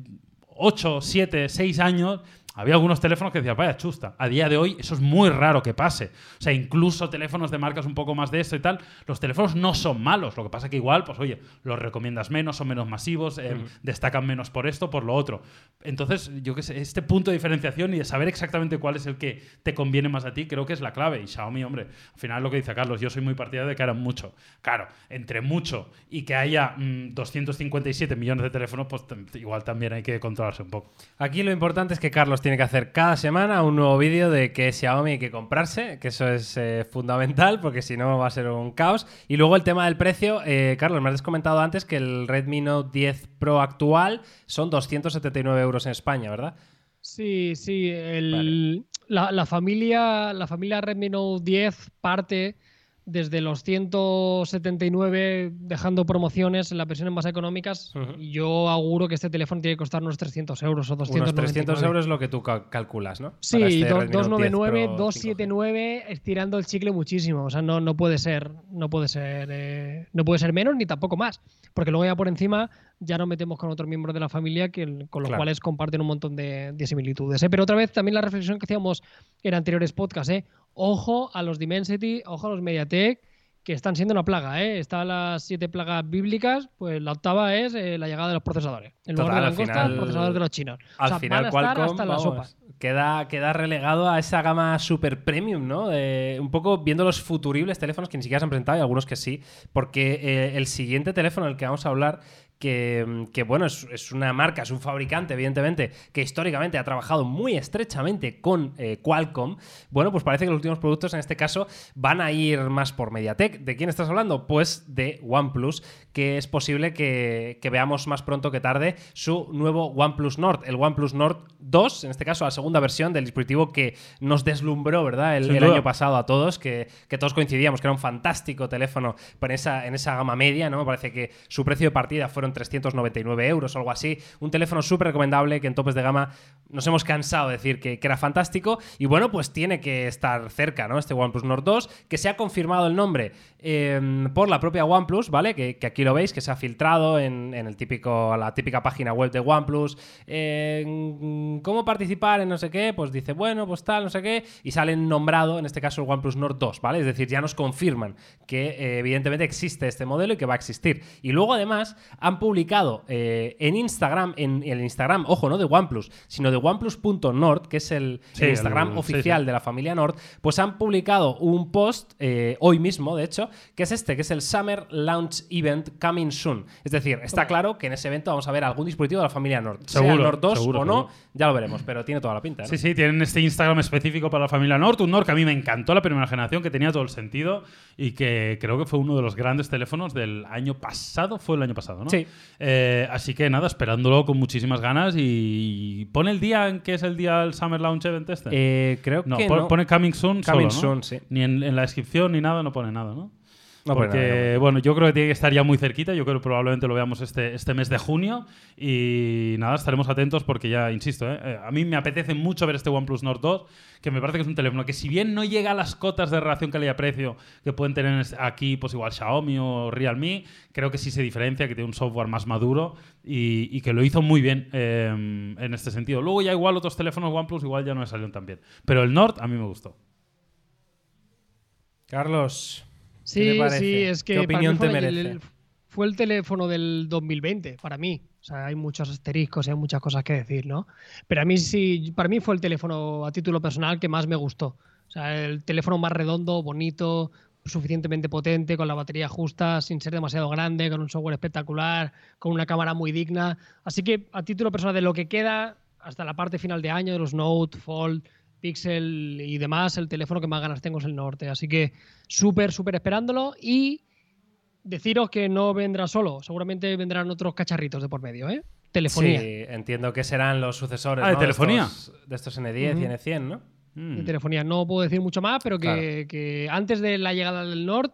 8, 7, 6 años había algunos teléfonos que decían, vaya chusta. A día de hoy eso es muy raro que pase. O sea, incluso teléfonos de marcas un poco más de esto y tal, los teléfonos no son malos. Lo que pasa que igual, pues oye, los recomiendas menos, son menos masivos, eh, destacan menos por esto, por lo otro. Entonces, yo qué sé, este punto de diferenciación y de saber exactamente cuál es el que te conviene más a ti, creo que es la clave. Y Xiaomi, hombre, al final lo que dice Carlos, yo soy muy partidario de que hagan mucho. Claro, entre mucho y que haya mm, 257 millones de teléfonos, pues igual también hay que controlarse un poco. Aquí lo importante es que Carlos tiene que hacer cada semana un nuevo vídeo de qué Xiaomi hay que comprarse, que eso es eh, fundamental porque si no va a ser un caos. Y luego el tema del precio, eh, Carlos, me has comentado antes que el Redmi Note 10 Pro actual son 279 euros en España, ¿verdad? Sí, sí. el- la, la familia, la familia Redmi Note 10 parte desde los 179 dejando promociones en las versiones más económicas. Ujú. Y yo auguro que este teléfono tiene que costar unos 300 euros o 200 Unos 300 euros es lo que tú cal- calculas, ¿no? Sí, este do- Redmi Note 10 299, Pro 279, estirando el chicle muchísimo. O sea, no, no puede ser, no puede ser, eh, no puede ser menos ni tampoco más. Porque luego ya por encima ya nos metemos con otros miembros de la familia que, con los Claro. cuales comparten un montón de, de similitudes. ¿eh? Pero otra vez también la reflexión que hacíamos en anteriores podcasts, ¿eh? Ojo a los Dimensity, ojo a los Mediatek, que están siendo una plaga. ¿eh? Están las siete plagas bíblicas, pues la octava es eh, la llegada de los procesadores. En lugar Total, de langostas, final- procesadores de los chinos. Al o sea, final, Qualcomm vamos. Queda, queda relegado a esa gama super premium, ¿no? De- un poco viendo los futuribles teléfonos que ni siquiera se han presentado y algunos que sí, porque eh, el siguiente teléfono del que vamos a hablar, que, que, bueno, es, es una marca, es un fabricante, evidentemente, que históricamente ha trabajado muy estrechamente con eh, Qualcomm, bueno, pues parece que los últimos productos en este caso van a ir más por Mediatek. ¿De quién estás hablando? Pues de OnePlus, que es posible que, que veamos más pronto que tarde su nuevo OnePlus Nord, el OnePlus Nord 2, en este caso la segunda versión del dispositivo que nos deslumbró, ¿verdad? El, año pasado a todos, que, que todos coincidíamos que era un fantástico teléfono en esa, en esa gama media, ¿no? Me parece que su precio de partida fueron en 399 euros o algo así. Un teléfono súper recomendable que en topes de gama nos hemos cansado de decir que, que, era fantástico. Y bueno, pues tiene que estar cerca, ¿no? Este OnePlus Nord 2, que se ha confirmado el nombre eh, por la propia OnePlus, ¿vale? Que, que, aquí lo veis, que se ha filtrado en, en el típico, la típica página web de OnePlus. Eh, ¿Cómo participar en no sé qué? Pues dice, bueno, pues tal, no sé qué. Y salen nombrado, en este caso, el OnePlus Nord 2, ¿vale? Es decir, ya nos confirman que eh, evidentemente existe este modelo y que va a existir. Y luego, además, han publicado en Instagram, en, en el Instagram, ojo, no de OnePlus, sino de OnePlus.nord, que es el, Sí, el Instagram el- oficial sí, sí. de la familia Nord, pues han publicado un post eh, hoy mismo, de hecho, que es este, que es el Summer Launch Event Coming Soon. Es decir, está claro que en ese evento vamos a ver algún dispositivo de la familia Nord. sea el Seguro, Nord 2 seguro, o no, seguro. ya lo veremos, pero tiene toda la pinta. ¿no? Sí, sí, tienen este Instagram específico para la familia Nord, un Nord que a mí me encantó la primera generación, que tenía todo el sentido y que creo que fue uno de los grandes teléfonos del año pasado, fue el año pasado, ¿no? Sí. Eh, así que nada, esperándolo con muchísimas ganas y pone el día en que es el día del Summer Launch Event este. Eh, creo no, que pon- no. pone Coming Soon Coming solo, ¿no? soon, sí. Ni en, en la descripción ni nada, no pone nada, ¿no? No Porque, no bueno, yo creo que tiene que estar ya muy cerquita. Yo creo que probablemente lo veamos este, este mes de junio. Y nada, estaremos atentos porque ya, insisto, ¿eh? Eh, a mí me apetece mucho ver este OnePlus Nord 2, que me parece que es un teléfono que, si bien no llega a las cotas de relación calidad-precio que pueden tener aquí, pues igual Xiaomi o Realme, creo que sí se diferencia, que tiene un software más maduro y, y que lo hizo muy bien eh, en este sentido. Luego, ya igual otros teléfonos OnePlus, igual ya no me salieron tan bien. Pero el Nord a mí me gustó. Carlos. ¿Qué Sí, te sí, es que ¿Qué para mí opinión te fue, el- merece? el- fue el teléfono del 2020 para mí. O sea, hay muchos asteriscos y hay muchas cosas que decir, ¿no? Pero a mí sí, para mí fue el teléfono a título personal que más me gustó. O sea, el teléfono más redondo, bonito, suficientemente potente, con la batería justa, sin ser demasiado grande, con un software espectacular, con una cámara muy digna. Así que a título personal de lo que queda hasta la parte final de año, de los Note, Fold, Pixel y demás, el teléfono que más ganas tengo es el Norte. Así que súper, súper esperándolo y deciros que no vendrá solo. Seguramente vendrán otros cacharritos de por medio, ¿eh? Telefonía. Sí, entiendo que serán los sucesores Ah, de ¿no? telefonía. estos, de estos N10 y Ujú. N100, ¿no? Mm. de telefonía. No puedo decir mucho más, pero que, que antes de la llegada del Nord,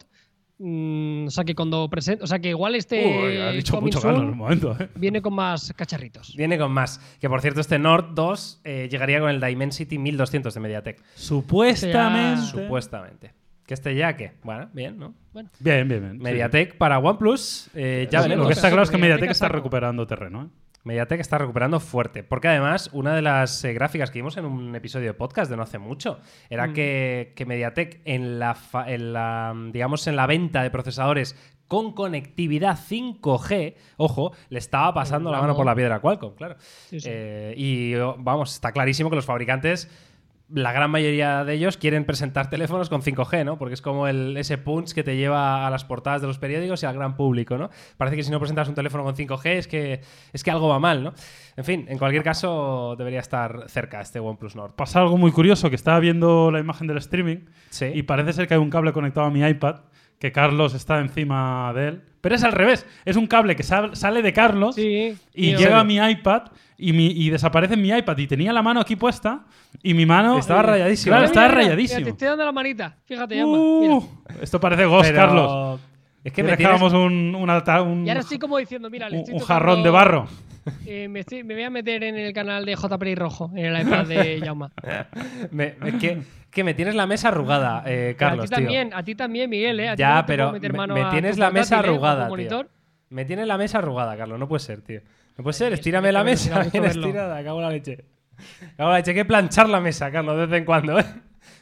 mm, o sea que cuando presente, o sea que igual este Uy, has dicho mucho en un momento, ¿eh? viene con más cacharritos. Viene con más. Que por cierto, este Nord 2 eh, llegaría con el Dimensity 1200 de MediaTek. Supuestamente. Supuestamente. Que este ya que, bueno, bien, ¿no? Bueno, Bien, bien, bien. sí. MediaTek para OnePlus, eh, ya Sí, veremos. Lo que está claro es que Mediatek está recuperando terreno. ¿eh? Mediatek está recuperando fuerte. Porque además, una de las eh, gráficas que vimos en un episodio de podcast de no hace mucho era Mm. que, que Mediatek en la, fa- en la, digamos, en la venta de procesadores con conectividad 5G, ojo, le estaba pasando la mano por la piedra a Qualcomm, claro. Sí, sí. Eh, y oh, vamos, está clarísimo que los fabricantes, la gran mayoría de ellos quieren presentar teléfonos con 5G, ¿no? Porque es como el, ese punch que te lleva a las portadas de los periódicos y al gran público, ¿no? Parece que si no presentas un teléfono con 5G es que, es que algo va mal, ¿no? En fin, en cualquier caso debería estar cerca este OnePlus Nord. Pasa algo muy curioso, que estaba viendo la imagen del streaming Sí. y parece ser que hay un cable conectado a mi iPad, que Carlos está encima de él. Pero es al revés, es un cable que sal- sale de Carlos sí. y mío. llega a mi iPad y, mi- y desaparece en mi iPad. Y tenía la mano aquí puesta y mi mano... Estaba eh, rayadísimo, Claro, estaba mira, te estoy dando la manita. Fíjate, mira. Uh, esto parece Ghost, Pero Carlos. Es que me tienes, dejábamos un, un, Y ahora estoy como diciendo, mira, le un- estoy un tocando- jarrón de barro. eh, me, estoy- me voy a meter en el canal de JPRI Rojo, en el iPad de Yauma. me- me- que, que me tienes la mesa arrugada, eh, Carlos, a ti tío. también, a ti también, Miguel, ¿eh? A ti Ya, no te pero me, tienes la mesa ¿eh? arrugada, tío. monitor. Me tienes la mesa arrugada, Carlos. No puede ser, tío. No puede ser, estírame la mesa bien estirada, cago en la leche. Cago en la leche, hay que planchar la mesa, Carlos, de vez en cuando, ¿eh?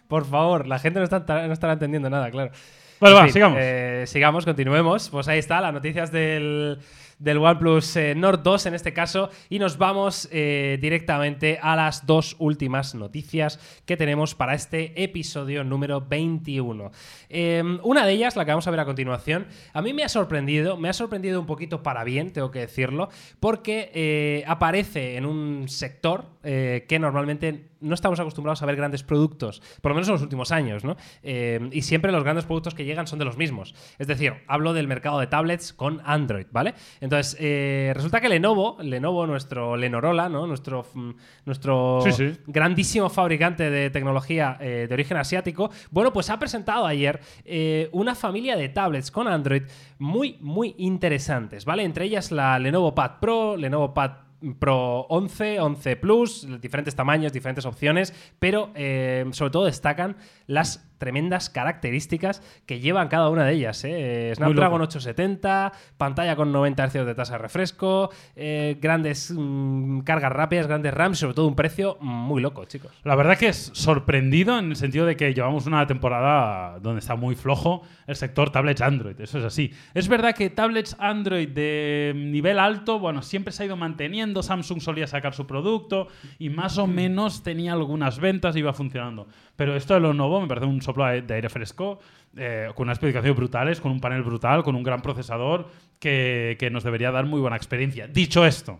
Por favor, la gente no, está, no estará entendiendo nada, claro. Vale, En va, fin, sigamos. eh, sigamos, continuemos. Pues ahí está, las noticias del, del OnePlus eh, Nord 2 en este caso. Y nos vamos eh, directamente a las dos últimas noticias que tenemos para este episodio número 21. Eh, una de ellas, la que vamos a ver a continuación, a mí me ha sorprendido, me ha sorprendido un poquito para bien, tengo que decirlo, porque eh, aparece en un sector que normalmente no estamos acostumbrados a ver grandes productos, por lo menos en los últimos años, ¿no? Eh, y siempre los grandes productos que llegan son de los mismos. Es decir, hablo del mercado de tablets con Android, ¿vale? Entonces, eh, resulta que Lenovo, Lenovo, nuestro Lenorola, ¿no? Nuestro, mm, nuestro Sí, sí. grandísimo fabricante de tecnología eh, de origen asiático, bueno, pues ha presentado ayer eh, una familia de tablets con Android muy, muy interesantes, ¿vale? Entre ellas la Lenovo Pad Pro, Lenovo Pad Pro 11, 11 Plus, diferentes tamaños, diferentes opciones, pero eh, sobre todo destacan las tremendas características que llevan cada una de ellas. ¿eh? Snapdragon 870, pantalla con 90 Hz de tasa de refresco, eh, grandes mm, cargas rápidas, grandes RAM, sobre todo un precio muy loco, chicos. La verdad que es sorprendido en el sentido de que llevamos una temporada donde está muy flojo el sector tablets Android. Eso es así. Es verdad que tablets Android de nivel alto, bueno, siempre se ha ido manteniendo. Samsung solía sacar su producto y más o menos tenía algunas ventas y iba funcionando. Pero esto de lo nuevo me parece un soplo de aire fresco, eh, con unas especificaciones brutales, con un panel brutal, con un gran procesador que, que nos debería dar muy buena experiencia. Dicho esto,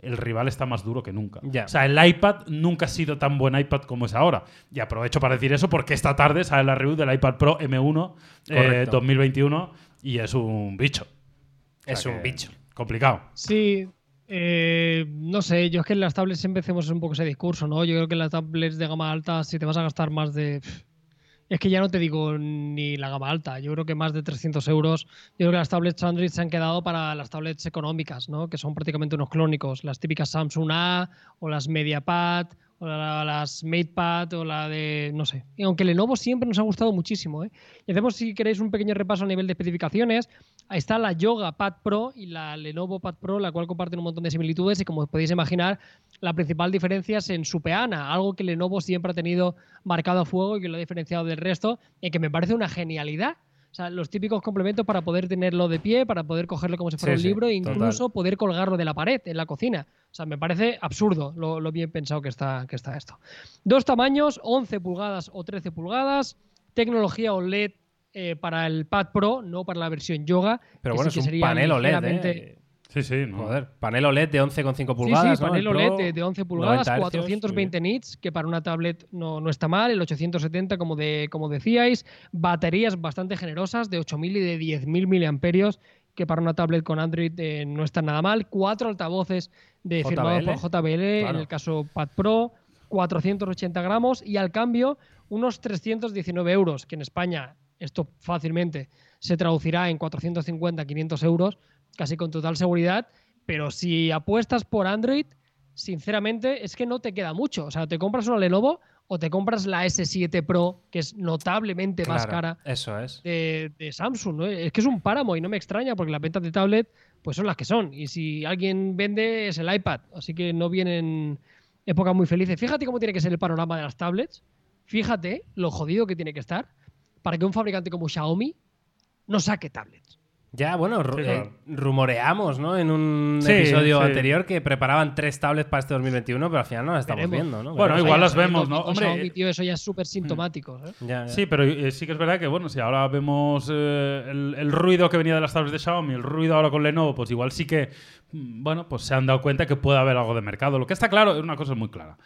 el rival está más duro que nunca. Ya. O sea, el iPad nunca ha sido tan buen iPad como es ahora. Y aprovecho para decir eso porque esta tarde sale la review del iPad Pro M1 eh, Correcto. 2021 y es un bicho. O sea Es un bicho. Complicado. Sí, eh, no sé, yo es que en las tablets siempre hacemos un poco ese discurso, ¿no? Yo creo que en las tablets de gama alta, si te vas a gastar más de... Es que ya no te digo ni la gama alta, yo creo que más de 300 euros. Yo creo que las tablets Android se han quedado para las tablets económicas, ¿no? Que son prácticamente unos clónicos, las típicas Samsung A o las MediaPad o la- las MatePad o la de, no sé. Y aunque Lenovo siempre nos ha gustado muchísimo, ¿eh? Y hacemos, si queréis, un pequeño repaso a nivel de especificaciones. Ahí está la Yoga Pad Pro y la Lenovo Pad Pro, la cual comparten un montón de similitudes y como podéis imaginar, la principal diferencia es en su peana, algo que Lenovo siempre ha tenido marcado a fuego y que lo ha diferenciado del resto y que me parece una genialidad. O sea, los típicos complementos para poder tenerlo de pie, para poder cogerlo como si fuera Sí, un sí, libro e total. incluso poder colgarlo de la pared en la cocina. O sea, me parece absurdo lo, lo bien pensado que está, que está esto. Dos tamaños, 11 pulgadas o 13 pulgadas, tecnología OLED eh, para el Pad Pro, no para la versión Yoga. Pero que bueno, sí es que un sería panel OLED, ¿eh? Sí, sí. no. Joder, panel OLED de 11,5 Sí, pulgadas. sí, ¿no? panel OLED de, de 11 pulgadas, 90 hercios, 420 nits, que para una tablet no, no está mal, el 870 como, de, como decíais, baterías bastante generosas de 8000 y de 10000 miliamperios, que para una tablet con Android eh, no está nada mal, cuatro altavoces de firmados JBL, por JBL, en el caso Pad Pro, 480 gramos y al cambio unos 319 euros, que en España esto fácilmente se traducirá en 450, 500 euros, casi con total seguridad, pero si apuestas por Android, sinceramente es que no te queda mucho. O sea, te compras una Lenovo o te compras la S7 Pro, que es notablemente más cara Eso es. de, de Samsung. ¿no? Es que es un páramo y no me extraña porque las ventas de tablet pues son las que son. Y si alguien vende es el iPad. Así que no vienen épocas muy felices. Fíjate cómo tiene que ser el panorama de las tablets. Fíjate lo jodido que tiene que estar para que un fabricante como Xiaomi no saque tablets. Ya, bueno, ru- Sí, eh, rumoreamos, ¿no? En un Sí, episodio sí. anterior que preparaban tres tablets para este 2021, pero al final no las estamos Veremos. viendo, ¿no? Bueno, igual las vemos, ¿no? Hombre, Xiaomi, tío, eso ya es súper sintomático. ¿eh? Ya, ya. Sí, pero eh, sí que es verdad que, bueno, si ahora vemos eh, el, el ruido que venía de las tablets de Xiaomi, el ruido ahora con Lenovo, pues igual sí que, mm, bueno, pues se han dado cuenta que puede haber algo de mercado. Lo que está claro es una cosa muy clara.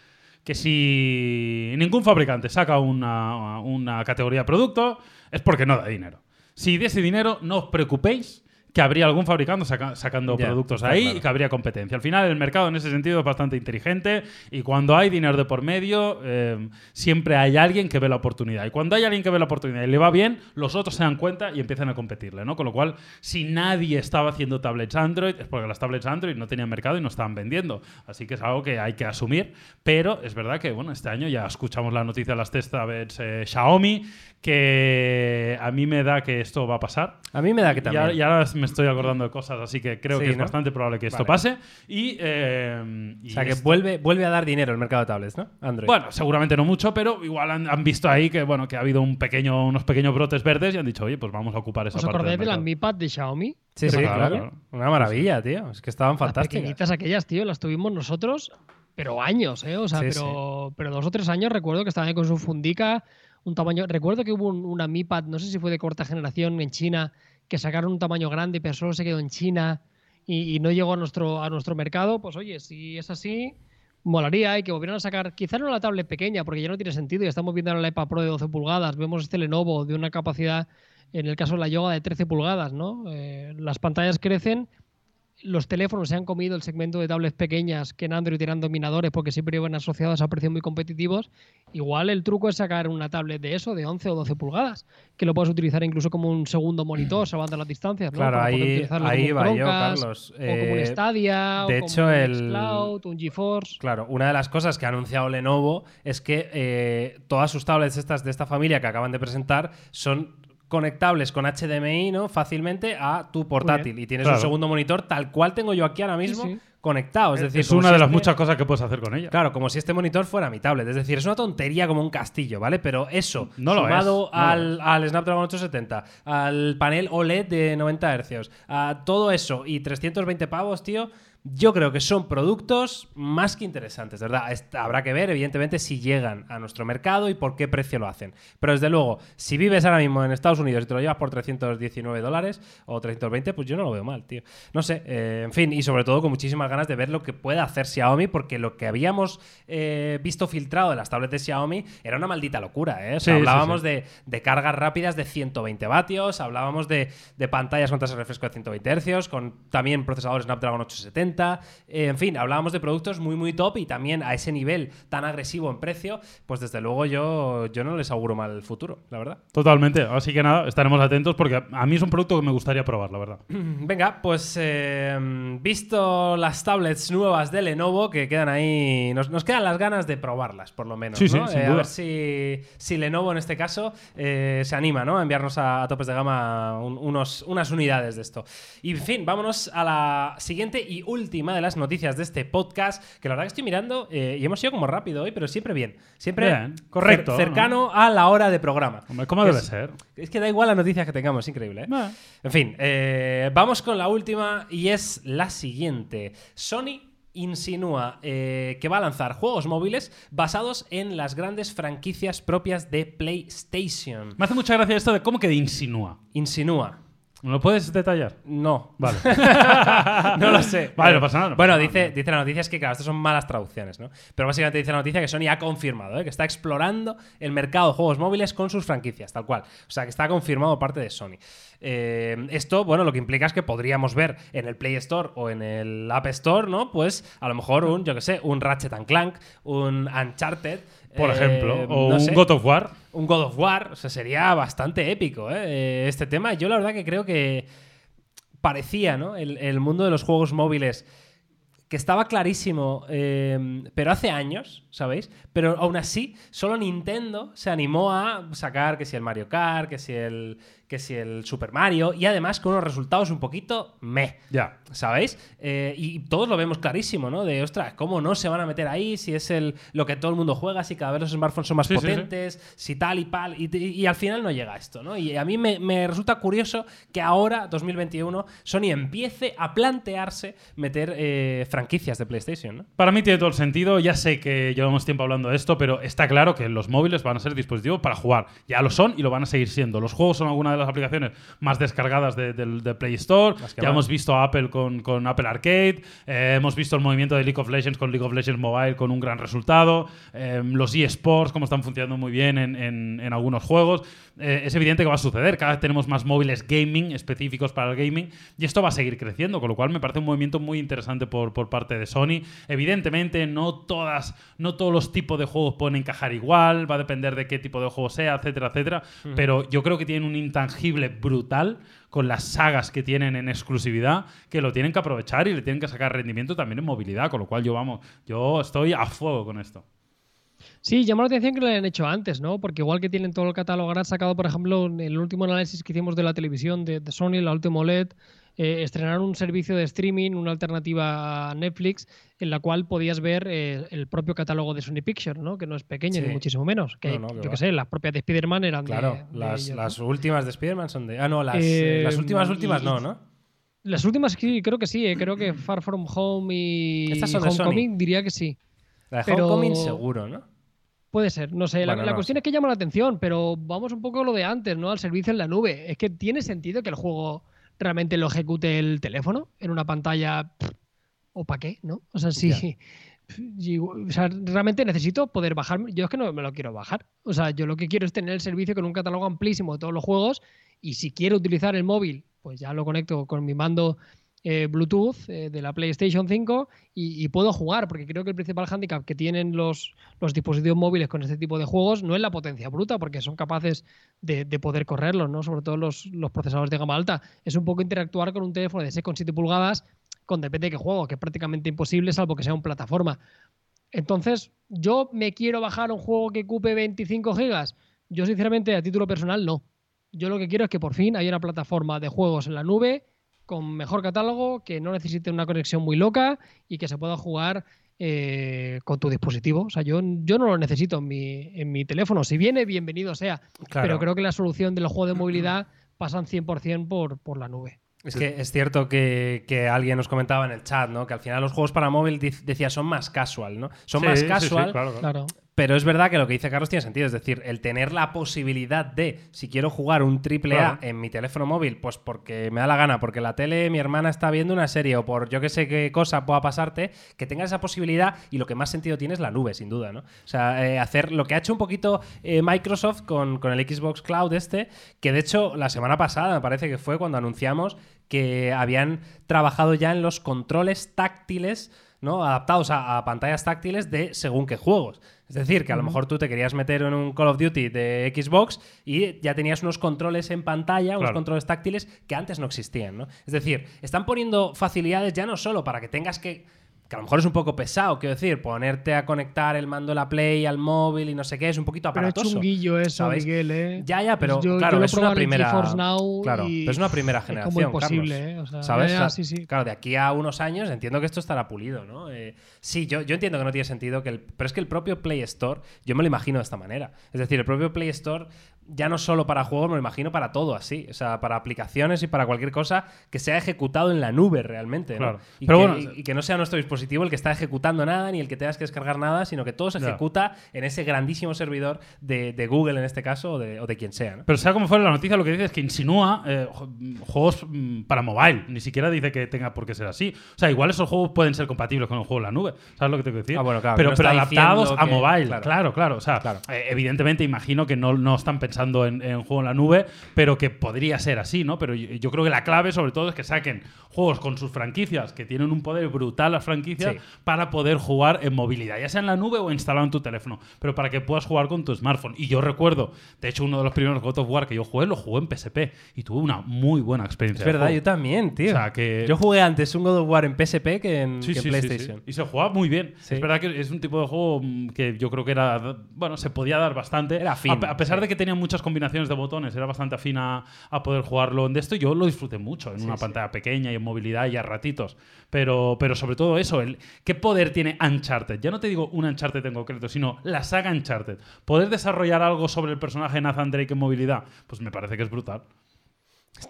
Que si ningún fabricante saca una, una categoría de producto, es porque no da dinero. Si diese dinero, no os preocupéis que habría algún fabricante saca- sacando Ya, productos ahí claro. y que habría competencia. Al final, el mercado en ese sentido es bastante inteligente y cuando hay dinero de por medio, eh, siempre hay alguien que ve la oportunidad. Y cuando hay alguien que ve la oportunidad y le va bien, los otros se dan cuenta y empiezan a competirle. ¿no? Con lo cual, si nadie estaba haciendo tablets Android, es porque las tablets Android no tenían mercado y no estaban vendiendo. Así que es algo que hay que asumir. Pero es verdad que, bueno, este año ya escuchamos la noticia de las test tablets eh, Xiaomi, que a mí me da que esto va a pasar. A mí me da que también. ahora, y ahora me estoy acordando de cosas, así que creo Sí, que es ¿no? bastante probable que esto Vale. pase. Y, eh, y o sea, que esto- vuelve, vuelve a dar dinero el mercado de tablets, ¿no? Android. Bueno, seguramente no mucho, pero igual han, han visto ahí que, bueno, que ha habido un pequeño, unos pequeños brotes verdes y han dicho, oye, pues vamos a ocupar esa ¿Os parte acordáis del de la. Mi Pad de Xiaomi? sí, sí, claro, claro, claro. Una maravilla, tío. Es que estaban Las fantásticas. pequeñitas aquellas, tío, las tuvimos nosotros, pero años, ¿eh? O sea, Sí, pero, pero dos o tres años recuerdo que estaban ahí con su fundica, un tamaño. Recuerdo que hubo un- una Mi Pad, no sé si fue de corta generación en China, que sacaron un tamaño grande, pero solo se quedó en China y, no llegó a nuestro, a nuestro mercado. Pues oye, si es así, molaría y que volvieran a sacar, quizá no la tablet pequeña, porque ya no tiene sentido. Ya estamos viendo la iPad Pro de 12 pulgadas, vemos este Lenovo de una capacidad, en el caso de la Yoga, de 13 pulgadas, ¿no? Eh, las pantallas crecen los teléfonos se han comido el segmento de tablets pequeñas que en Android eran dominadores porque siempre iban asociados a precios muy competitivos, igual el truco es sacar una tablet de eso, de 11 o 12 pulgadas, que lo puedes utilizar incluso como un segundo monitor, salvando las distancias. ¿no? Claro, Para ahí, ahí va yo, Carlos. O como un Eh, Stadia, de o hecho, como un el- Xcloud, un GeForce. Claro, una de las cosas que ha anunciado Lenovo es que eh, todas sus tablets estas de esta familia que acaban de presentar son conectables con HDMI, ¿no? Fácilmente a tu portátil y tienes Claro. un segundo monitor tal cual tengo yo aquí ahora mismo sí. conectado. Es, Es, decir, como una si de las este- muchas cosas que puedes hacer con ella. Claro, como si este monitor fuera mi tablet. Es decir, es una tontería como un castillo, ¿vale? Pero eso, No lo sumado es, lo al, al Snapdragon 870, al panel OLED de 90 Hz, a todo eso y 320 pavos, tío, yo creo que son productos más que interesantes, de ¿verdad? Habrá que ver, evidentemente, si llegan a nuestro mercado y por qué precio lo hacen. Pero desde luego, si vives ahora mismo en Estados Unidos y te lo llevas por 319 dólares o 320, pues yo no lo veo mal, tío. No sé, eh, en fin, y sobre todo con muchísimas ganas de ver lo que puede hacer Xiaomi, porque lo que habíamos eh, visto filtrado de las tablets de Xiaomi era una maldita locura, ¿eh? O sea, Sí, sí, hablábamos sí. De, de cargas rápidas de 120 vatios, hablábamos de, de pantallas con tasa de refresco de 120 Hz, con también procesadores Snapdragon 870, eh, en fin, hablábamos de productos muy, muy top y también a ese nivel tan agresivo en precio, pues desde luego yo, yo no les auguro mal el futuro, la verdad. Totalmente. Así que nada, estaremos atentos porque a mí es un producto que me gustaría probar, la verdad. Venga, pues eh, visto las tablets nuevas de Lenovo que quedan ahí, nos, nos quedan las ganas de probarlas, por lo menos. Sí, sí, ¿no? sin Eh, a ver si, si Lenovo en este caso se anima ¿no? a enviarnos a, a topes de gama un- unos, unas unidades de esto. Y en fin, vámonos a la siguiente y última de las noticias de este podcast, que la verdad que estoy mirando eh, y hemos ido como rápido hoy, pero siempre bien. Siempre Bien, correcto, cer- cercano a la hora de programa. Hombre, ¿cómo debe es- ser? Es que da igual las noticias que tengamos, es increíble. ¿eh? En fin, eh, vamos con la última y es la siguiente. Sony insinúa eh, que va a lanzar juegos móviles basados en las grandes franquicias propias de PlayStation. Me hace mucha gracia esto de cómo que insinúa. Insinúa. ¿Me lo puedes detallar? No. Vale. no lo sé. Vale, no pasa nada, no bueno, pasa dice, nada. dice la noticia es que, claro, estas son malas traducciones, ¿no? Pero básicamente dice la noticia que Sony ha confirmado, ¿eh? que está explorando el mercado de juegos móviles con sus franquicias, tal cual. O sea, que está confirmado parte de Sony. Eh, esto, bueno, lo que implica es que podríamos ver en el Play Store o en el App Store, ¿no? Pues a lo mejor un, yo que sé, un Ratchet and Clank, un Uncharted. Por eh, ejemplo. O no un sé God of War. un God of War. O sea, sería bastante épico ¿eh? Eh, este tema. Yo la verdad que creo que parecía, ¿no? El, el mundo de los juegos móviles que estaba clarísimo, eh, pero hace años, ¿sabéis? Pero aún así, solo Nintendo se animó a sacar que si el Mario Kart, que si el, que si el Super Mario, y además con unos resultados un poquito meh. Ya. ¿Sabéis? Eh, y todos lo vemos clarísimo, ¿no? De, ostras, ¿cómo no se van a meter ahí si es el, lo que todo el mundo juega, si cada vez los smartphones son más Sí, sí, sí. potentes, si tal y pal, y, y- y al final no llega esto, ¿no? Y a mí me, me resulta curioso que ahora, 2021, Sony empiece a plantearse meter eh, franquicias de PlayStation, ¿no? Para mí tiene todo el sentido. Ya sé que llevamos tiempo hablando de esto, pero está claro que los móviles van a ser dispositivos para jugar. Ya lo son y lo van a seguir siendo. Los juegos son algunas de las aplicaciones más descargadas de- del de Play Store. Ya van. hemos visto a Apple con, con Apple Arcade. eh, hemos visto el movimiento de League of Legends con League of Legends Mobile con un gran resultado. eh, los eSports, como están funcionando muy bien en, en- en algunos juegos. Eh, es evidente que va a suceder. Cada vez tenemos más móviles gaming específicos para el gaming y esto va a seguir creciendo, con lo cual me parece un movimiento muy interesante por, por parte de Sony. Evidentemente, no todas, no todos los tipos de juegos pueden encajar igual, va a depender de qué tipo de juego sea, etcétera, etcétera. Pero yo creo que tienen un intangible brutal con las sagas que tienen en exclusividad, que lo tienen que aprovechar y le tienen que sacar rendimiento también en movilidad, con lo cual yo vamos, yo estoy a fuego con esto. Sí, llamó la atención que lo hayan hecho antes, ¿no? Porque igual que tienen todo el catálogo, han sacado, por ejemplo, el último análisis que hicimos de la televisión de, de Sony, la última OLED, eh, estrenaron un servicio de streaming, una alternativa a Netflix, en la cual podías ver eh, el propio catálogo de Sony Pictures, ¿no? Que no es pequeño Sí. ni muchísimo menos. Que, No, no, que yo qué sé, las propias de Spider-Man eran de- Claro, de, las, ellos, las ¿no? últimas de Spider-Man son de... Ah, no, las, Eh, las últimas últimas y- no, ¿no? Las últimas sí, creo que sí, eh, creo que Far From Home y Estas son de Sony. Homecoming diría que sí. La de pero- Homecoming seguro, ¿no? Puede ser, no sé. La, Bueno, la no cuestión es que llama la atención, pero vamos un poco a lo de antes, ¿no? Al servicio en la nube. Es que tiene sentido que el juego realmente lo ejecute el teléfono en una pantalla. pff, ¿O para qué? ¿no? O sea, sí. O sea, realmente necesito poder bajar. Yo es que no me lo quiero bajar. O sea, yo lo que quiero es tener el servicio con un catálogo amplísimo de todos los juegos. Y si quiero utilizar el móvil, pues ya lo conecto con mi mando eh, Bluetooth eh, de la PlayStation 5 y, puedo jugar, porque creo que el principal hándicap que tienen los, los, dispositivos móviles con este tipo de juegos no es la potencia bruta, porque son capaces de, poder correrlos, ¿no? sobre todo los, los, procesadores de gama alta. Es un poco interactuar con un teléfono de 6,7 pulgadas con depende de qué juego, que es prácticamente imposible salvo que sea un plataforma. Entonces, ¿yo me quiero bajar un juego que ocupe 25 gigas? Yo, sinceramente, a título personal, no. Yo lo que quiero es que por fin haya una plataforma de juegos en la nube con mejor catálogo, que no necesite una conexión muy loca y que se pueda jugar eh, con tu dispositivo. O sea, yo, yo no lo necesito en mi, en mi teléfono. Si viene, bienvenido sea. Pero creo que la solución de los juegos de movilidad pasan 100% por, por la nube. Es que es cierto que, alguien nos comentaba en el chat, ¿no? Que al final los juegos para móvil decía son más casual, ¿no? Son más casual. claro. Pero es verdad que lo que dice Carlos tiene sentido. Es decir, el tener la posibilidad de, si quiero jugar un triple A en mi teléfono móvil, pues porque me da la gana, porque la tele mi hermana está viendo una serie o por yo que sé qué cosa pueda pasarte, que tenga esa posibilidad y lo que más sentido tiene es la nube, sin duda, ¿no? O sea, eh, hacer lo que ha hecho un poquito eh, Microsoft con, con el Xbox Cloud este, que de hecho la semana pasada me parece que fue cuando anunciamos que habían trabajado ya en los controles táctiles, ¿no? Adaptados a pantallas táctiles de según qué juegos. Es decir, que a lo mejor tú te querías meter en un Call of Duty de Xbox y ya tenías unos controles en pantalla, unos controles táctiles que antes no existían, ¿no? Es decir, están poniendo facilidades ya no solo para que tengas que que a lo mejor es un poco pesado, quiero decir, ponerte a conectar el mando de la Play al móvil y no sé qué, es un poquito aparatoso. Pero chunguillo eso, Miguel, ¿eh? Ya, ya, pero claro, es una primera claro, pero es una primera generación, es como imposible, ¿eh? ¿Sabes? sí, sí. Claro, de aquí a unos años entiendo que esto estará pulido, ¿no? Eh, sí, yo, yo entiendo que no tiene sentido que el, pero es que el propio Play Store, yo me lo imagino de esta manera. Es decir, el propio Play Store ya no solo para juegos, me lo imagino para todo así. O sea, para aplicaciones y para cualquier cosa que sea ejecutado en la nube realmente. ¿no? Y, Pero que, y, que no sea nuestro dispositivo el que está ejecutando nada, ni el que tengas que descargar nada, sino que todo se ejecuta en ese grandísimo servidor de, Google en este caso o de, quien sea. ¿no? Pero sea como fuera la noticia, lo que dice es que insinúa eh, juegos mm, para mobile. Ni siquiera dice que tenga por qué ser así. O sea, igual esos juegos pueden ser compatibles con el juego en la nube. ¿Sabes lo que te quiero decir? Ah, bueno, claro, pero, pero adaptados a mobile. Claro, claro. O sea, eh, evidentemente imagino que no, no están pensando en, en, juego en la nube, pero que podría ser así, ¿no? Pero yo, creo que la clave, sobre todo, es que saquen juegos con sus franquicias, que tienen un poder brutal las franquicias, para poder jugar en movilidad, ya sea en la nube o instalado en tu teléfono, pero para que puedas jugar con tu smartphone. Y yo recuerdo, de hecho, uno de los primeros God of War que yo jugué, lo jugué en PSP y tuve una muy buena experiencia. Es verdad, yo también, tío. O sea, que... Yo jugué antes un God of War en PSP que en, PlayStation. y se jugaba muy bien. Es verdad que es un tipo de juego que yo creo que era, bueno, se podía dar bastante. Era fin. A, pesar de que tenía muchas combinaciones de botones, era bastante afín a, poder jugarlo en esto. Yo lo disfruté mucho en una pantalla pequeña y en movilidad y a ratitos. Pero, pero sobre todo eso, el, ¿qué poder tiene Uncharted? Ya no te digo un Uncharted en concreto, sino la saga Uncharted. Poder desarrollar algo sobre el personaje Nathan Drake en movilidad, pues me parece que es brutal.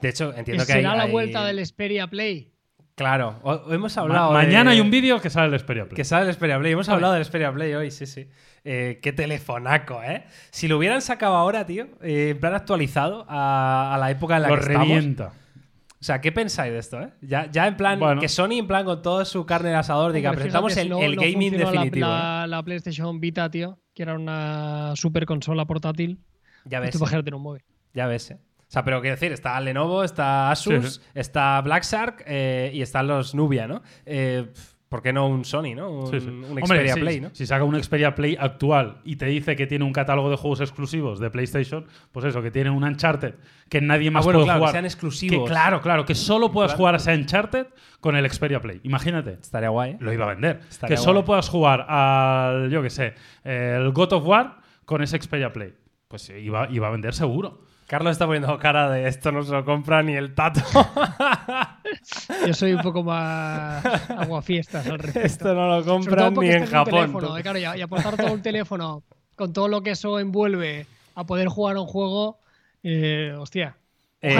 De hecho, entiendo que, será la vuelta del Xperia Play. Claro, hemos hablado. mañana hay un vídeo que sale el Xperia Play. Que sale el Xperia Play. Hemos hablado del Xperia Play hoy, sí, sí. Eh, qué telefonaco, ¿eh? Si lo hubieran sacado ahora, tío, eh, en plan actualizado a, la época en la lo que revienta. O sea, ¿qué pensáis de esto, eh? Ya, ya en plan, que Sony en plan con todo su carne de asador diga, presentamos el, gaming definitivo. La, la, PlayStation Vita, tío, que era una super consola portátil. Ya ves. Tú en un móvil. Ya ves, eh. O sea, pero quiero decir, está Lenovo, está Asus, está Black Shark eh, y están los Nubia, ¿no? Eh, ¿Por qué no un Sony, no? Un, Xperia Play, ¿no? Si saca un Xperia Play actual y te dice que tiene un catálogo de juegos exclusivos de PlayStation, pues eso, que tiene un Uncharted que nadie ah, más puede claro, jugar. Que sean exclusivos. claro, claro, que solo puedas jugar a ese Uncharted con el Xperia Play. Imagínate. Estaría guay. ¿eh? Lo iba a vender. que solo puedas jugar al, yo qué sé, el God of War con ese Xperia Play. Pues iba, iba a vender seguro. Carlos está poniendo cara de esto no se lo compra ni el tato. Yo soy un poco más aguafiestas al respecto. Esto no lo compran ni en Japón. Eh, claro, y, aportar todo un teléfono con todo lo que eso envuelve a poder jugar un juego, eh, hostia. Eh,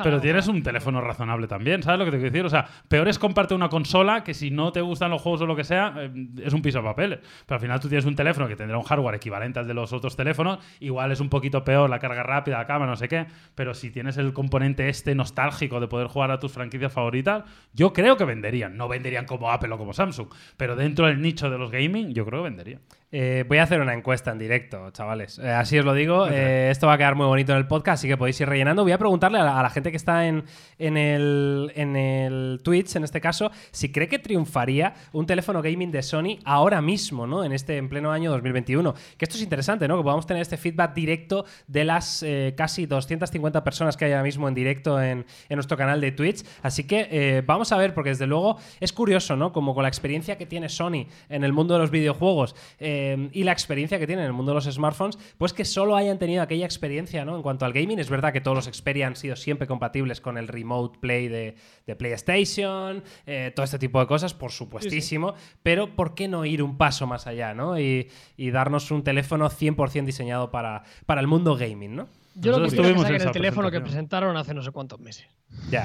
pero, tienes un teléfono razonable también, ¿sabes lo que te quiero decir? O sea, peor es comprarte una consola que si no te gustan los juegos o lo que sea, eh, es un piso de papel. Pero al final tú tienes un teléfono que tendrá un hardware equivalente al de los otros teléfonos, igual es un poquito peor la carga rápida, la cámara, no sé qué, pero si tienes el componente este nostálgico de poder jugar a tus franquicias favoritas, yo creo que venderían. No venderían como Apple o como Samsung, pero dentro del nicho de los gaming, yo creo que venderían. Eh, voy a hacer una encuesta en directo, chavales. así os lo digo. esto va a quedar muy bonito en el podcast, así que podéis ir rellenando. Voy a preguntar preguntarle a la, gente que está en, en, el, en el Twitch, en este caso, si cree que triunfaría un teléfono gaming de Sony ahora mismo, ¿no? En este, en pleno año 2021. Que esto es interesante, ¿no? Que podamos tener este feedback directo de las eh, casi 250 personas que hay ahora mismo en directo en, en nuestro canal de Twitch. Así que eh, vamos a ver, porque desde luego es curioso, ¿no? Como con la experiencia que tiene Sony en el mundo de los videojuegos eh, y la experiencia que tiene en el mundo de los smartphones, pues que solo hayan tenido aquella experiencia, ¿no? En cuanto al gaming, es verdad que todos los Xperia han sido siempre compatibles con el Remote Play de, de PlayStation, eh, todo este tipo de cosas, por supuestísimo, pero ¿por qué no ir un paso más allá, ¿no? Y, y darnos un teléfono 100% diseñado para, para el mundo gaming, ¿no? Yo lo que quiero es que estuvimos en saquen el teléfono que presentaron hace no sé cuántos meses. Ya.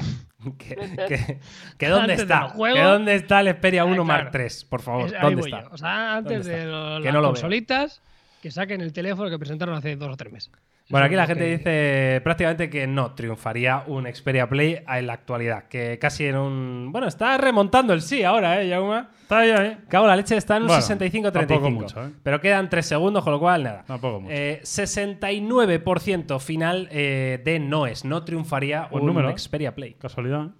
¿Que, que- que dónde está? ¿Que dónde está el Xperia Ah, 1 Mark claro. 3? Por favor, Es- ¿dónde está? yo. O sea, antes ¿Dónde de lo- las no lo veo. consolitas, que saquen el teléfono que presentaron hace dos o tres meses. Bueno, aquí la gente que- dice prácticamente que no triunfaría un Xperia Play en la actualidad. Que casi en un. Bueno, está remontando el sí ahora, ¿eh, Jauma? Está ahí. Cago en la leche, está en un Bueno, 65-35. tampoco mucho, ¿eh? Pero quedan 3 segundos, con lo cual nada. Tampoco mucho. Eh, 69% final eh, de noes. No triunfaría Buen un número, ¿eh? Xperia Play. Casualidad. ¿eh?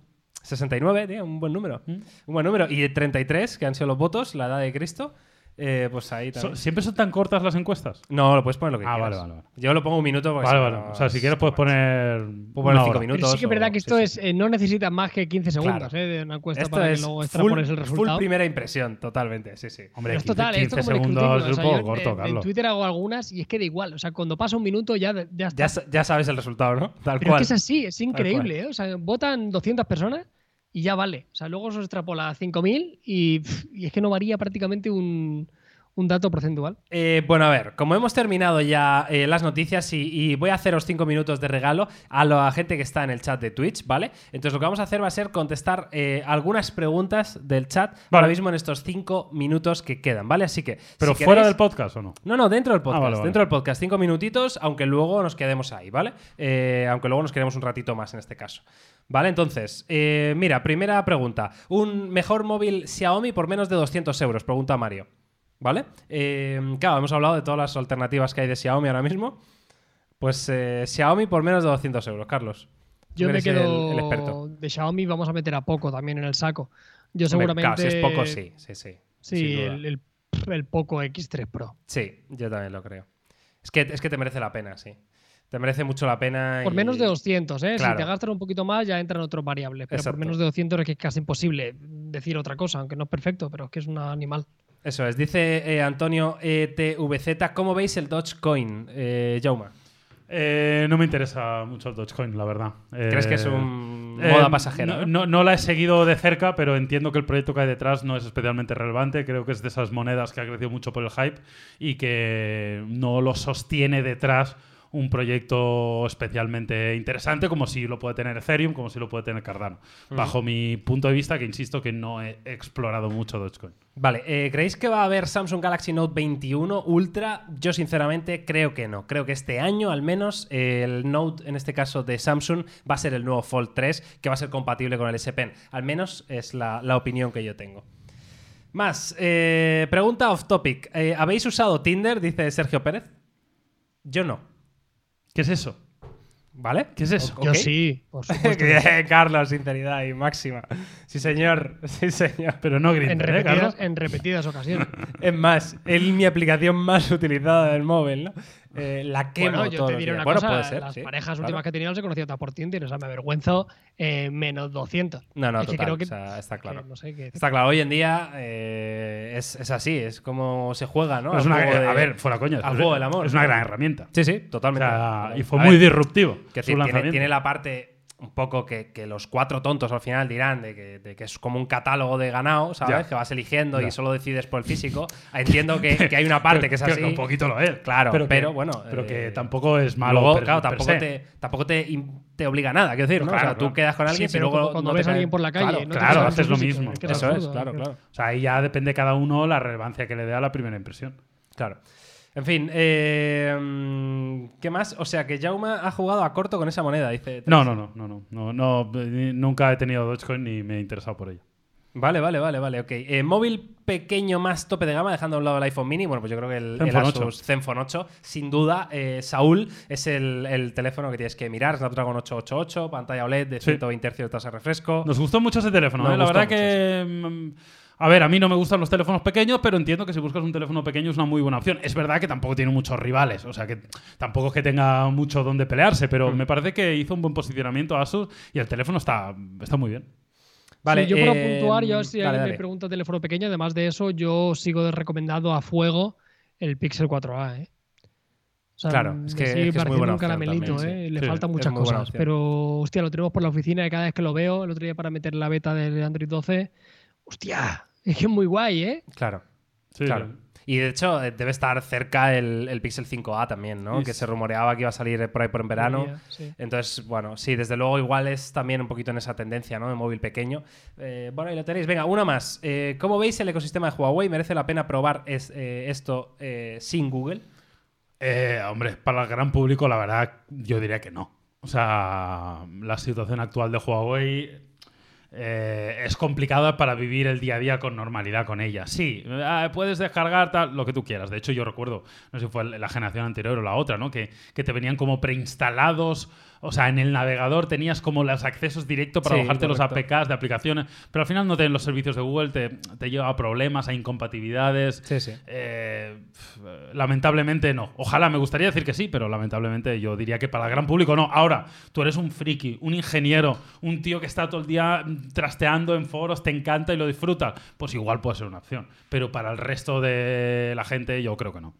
69, tío, un buen número. ¿Mm? Un buen número. Y 33, que han sido los votos, la edad de Cristo. Eh, pues ahí también. ¿Siempre son tan cortas las encuestas? No, lo puedes poner lo que Ah, quieras. vale, vale, vale. Yo lo pongo un minuto Vale, vale. no O sea, si es quieres puedes poner. Puedo poner una cinco hora. minutos. Pero sí que es o- verdad que esto sí, es, sí. eh, no necesita más que 15 segundos Claro. eh, de una encuesta Esto para que es luego full, extrapoles el full resultado. primera impresión, totalmente, sí, sí. Hombre, es 15, total, esto 15 como el segundos es un poco corto, eh, En Carlos. Twitter hago algunas y es que da igual. O sea, cuando pasa un minuto ya, ya está. Ya, ya sabes el resultado, ¿no? Tal Pero cual. es que es así, es increíble. ¿eh? O sea, votan 200 personas y ya vale. O sea, luego se extrapola a 5.000 y, y es que no varía prácticamente un, un dato porcentual. Eh, bueno, a ver, como hemos terminado ya eh, las noticias y, y voy a haceros cinco minutos de regalo a la gente que está en el chat de Twitch, ¿vale? Entonces lo que vamos a hacer va a ser contestar eh, algunas preguntas del chat ahora mismo en estos cinco minutos que quedan, ¿vale? Así que... ¿Pero si fuera queréis- del podcast o no? No, no, dentro del podcast. Ah, vale, vale. Dentro del podcast, cinco minutitos, aunque luego nos quedemos ahí, ¿vale? Eh, aunque luego nos quedemos un ratito más en este caso. Vale, entonces, eh, mira, primera pregunta. ¿Un mejor móvil Xiaomi por menos de 200 euros? Pregunta Mario. ¿Vale? Eh, claro, hemos hablado de todas las alternativas que hay de Xiaomi ahora mismo. Pues eh, Xiaomi por menos de 200 euros, Carlos. Yo me el- quedo el experto. de Xiaomi, vamos a meter a poco también en el saco. Yo seguramente. Claro, si es poco, sí, sí, sí. Sí, el, el, el Poco X3 Pro. Sí, yo también lo creo. Es que, es que te merece la pena, sí. Te merece mucho la pena. Por y- menos de 200, ¿eh? Claro. Si te gastas un poquito más, ya entran otras variables. Pero Exacto. por menos de 200 es que es casi imposible decir otra cosa, aunque no es perfecto, pero es que es un animal. Eso es. Dice eh, Antonio ETVZ, ¿cómo veis el Dogecoin, eh, Jauma? Eh, no me interesa mucho el Dogecoin, la verdad. ¿Crees que es Eh, un moda pasajera? No- no la he seguido de cerca, pero entiendo que el proyecto que hay detrás no es especialmente relevante. Creo que es de esas monedas que ha crecido mucho por el hype y que no lo sostiene detrás un proyecto especialmente interesante como si lo puede tener Ethereum, como si lo puede tener Cardano. Bajo mi punto de vista, que insisto que no he explorado mucho Dogecoin. Vale, eh, ¿creéis que va a haber Samsung Galaxy Note 21 Ultra? Yo sinceramente creo que no. Creo que este año al menos el Note, en este caso de Samsung, va a ser el nuevo Fold 3, que va a ser compatible con el S Pen. Al menos es la, la opinión que yo tengo. Más, eh, pregunta off topic. Eh, ¿Habéis usado Tinder? Dice Sergio Pérez. Yo no. ¿Qué es eso? ¿Vale? ¿Qué es eso? Yo sí, por supuesto. Carlos, sinceridad y máxima. Sí, señor. Sí, señor. Pero no en, Grindr, ¿eh, Carlos? repetidas, en repetidas ocasiones. Es más, es mi aplicación más utilizada del móvil, ¿no? Eh, la quemo bueno, yo todos te diré una Bueno, cosa, puede ser. las sí, parejas claro. últimas que he tenido se conocían todas por Tinder, o sea, me avergüenzo eh, menos 200. No, no, Es que total. creo que- o sea, está que claro. no sé. Está claro, hoy en día eh, es, es así, es como se juega, ¿no? Es una- juego de- a ver, fuera coña. al es- juego del amor. Es una gran herramienta. Sí, sí, O totalmente. sea, y fue muy ver, disruptivo. que su tiene, lanzamiento. tiene la parte un poco que, que los cuatro tontos al final dirán de que, de que es como un catálogo de ganado, ¿sabes? Ya. Que vas eligiendo Ya. y solo decides por el físico. Entiendo que, que hay una parte que es así. un poquito lo es. Claro, pero, que- bueno. Pero que eh, tampoco es malo. Luego, per- claro, per tampoco, se. te, tampoco te, te obliga a nada, quiero decir, ¿no? Claro, o sea, tú claro. quedas con alguien Sí, y pero luego. cuando no ves a alguien por la calle, Claro, no claro, haces lo físico, mismo. es que Eso es, claro, claro. O sea, ahí ya depende cada uno la relevancia que le dé a la primera impresión. Claro. En fin, eh, mm, ¿qué más? O sea, que Jauma ha jugado a corto con esa moneda, dice. No, no, no, no, no, no, no, Nunca he tenido Dogecoin ni me he interesado por ella. Vale, vale, vale, vale, ok. Eh, móvil pequeño más tope de gama, dejando a un lado el iPhone mini, bueno, pues yo creo que el, el Zenfone Zenfone 8, sin duda, eh, Saúl, es el, el teléfono que tienes que mirar, Snapdragon 888, pantalla OLED de Sí. 120 Hz de tasa de refresco. Nos gustó mucho ese teléfono, ¿eh? la verdad que... A ver, a mí no me gustan los teléfonos pequeños, pero entiendo que si buscas un teléfono pequeño es una muy buena opción. Es verdad que tampoco tiene muchos rivales, o sea que tampoco es que tenga mucho donde pelearse, pero Mm. me parece que hizo un buen posicionamiento Asus y el teléfono está, está muy bien. Vale, Sí, yo eh, puntuar, yo si dale, alguien dale. me pregunta teléfono pequeño, además de eso, yo sigo recomendando a fuego el Pixel 4a, ¿eh? O sea, Claro, es que- sigue es que es muy buena un opción caramelito, también, ¿eh? sí. Le Sí, faltan muchas cosas. Pero, hostia, lo tenemos por la oficina y cada vez que lo veo, el otro día para meter la beta de Android 12, hostia, es que es muy guay, ¿eh? Claro, Sí, claro. Y de hecho, eh, debe estar cerca el, el Pixel 5A también, ¿no? Que se rumoreaba que iba a salir por ahí por en verano. Sí. Entonces, bueno, sí, desde luego igual es también un poquito en esa tendencia, ¿no? De móvil pequeño. Eh, bueno, ahí lo tenéis. Venga, una más. Eh, ¿Cómo veis el ecosistema de Huawei? ¿Merece la pena probar es- eh, esto eh, sin Google? Eh, hombre, para el gran público, la verdad, yo diría que no. O sea, la situación actual de Huawei eh, es complicada para vivir el día a día con normalidad con ella. Sí, eh, puedes descargar tal, lo que tú quieras. De hecho, yo recuerdo, no sé si fue la generación anterior o la otra, ¿no? Que, que te venían como preinstalados. O sea, en el navegador tenías como los accesos directos para Sí, bajarte los. APKs de aplicaciones, pero al final no tienen los servicios de Google, te, te lleva a problemas, a incompatibilidades. Sí, sí. Eh, lamentablemente no. Ojalá me gustaría decir que sí, pero lamentablemente yo diría que para el gran público no. Ahora, tú eres un friki, un ingeniero, un tío que está todo el día mm, trasteando en foros, te encanta y lo disfrutas. Pues igual puede ser una opción. Pero para el resto de la gente, yo creo que no.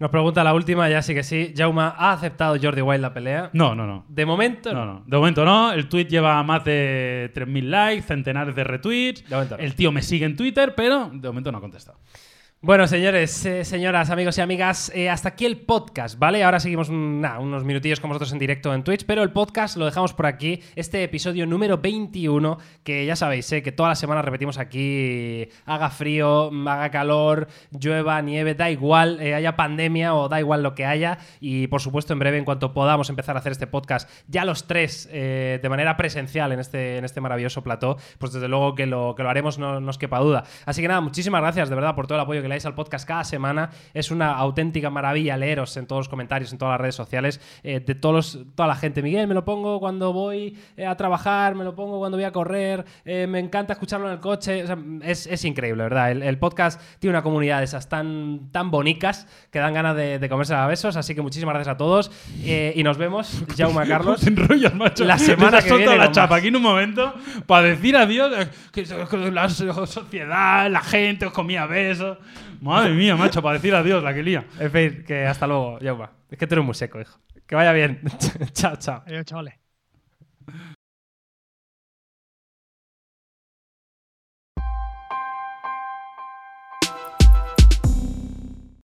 Nos pregunta la última, ya sí que sí. Jauma, ¿ha aceptado Jordi Wild la pelea? No, no, no. De momento, No, no. De momento no. El tweet lleva más de 3.000 likes, centenares de retweets. De momento no. El tío me sigue en Twitter, pero de momento no ha contestado. Bueno, señores, eh, señoras, amigos y amigas, eh, hasta aquí el podcast, ¿vale? Ahora seguimos nada, unos minutillos con vosotros en directo en Twitch, pero el podcast lo dejamos por aquí, este episodio número 21, que ya sabéis, eh, que toda la semana repetimos aquí, haga frío, haga calor, llueva, nieve, da igual, eh, haya pandemia o da igual lo que haya, y por supuesto en breve, en cuanto podamos empezar a hacer este podcast, ya los tres, de manera presencial en este, en este maravilloso plató, pues desde luego que lo, que lo haremos, no nos quepa duda. Así que nada, muchísimas gracias de verdad por todo el apoyo que le dais al podcast cada semana. Es una auténtica maravilla leeros en todos los comentarios, en todas las redes sociales, eh, de todos los- toda la gente. Miguel, me lo pongo cuando voy eh, a trabajar, me lo pongo cuando voy a correr, eh, me encanta escucharlo en el coche. O sea, es, es increíble, ¿verdad? El, el podcast tiene una comunidad de esas tan, tan bonicas que dan ganas de, de comerse a besos. Así que muchísimas gracias a todos eh, y nos vemos, Jaume Carlos. Enrollas, macho. La semana que viene la chapa más. aquí en un momento para decir adiós. eh, que la sociedad, la gente os comía besos. Madre mía, macho, para decir adiós, la que lía. En fin, que hasta luego, Jaume. Es que tú eres muy seco, hijo. Que vaya bien. chao, chao. Adiós, chavales.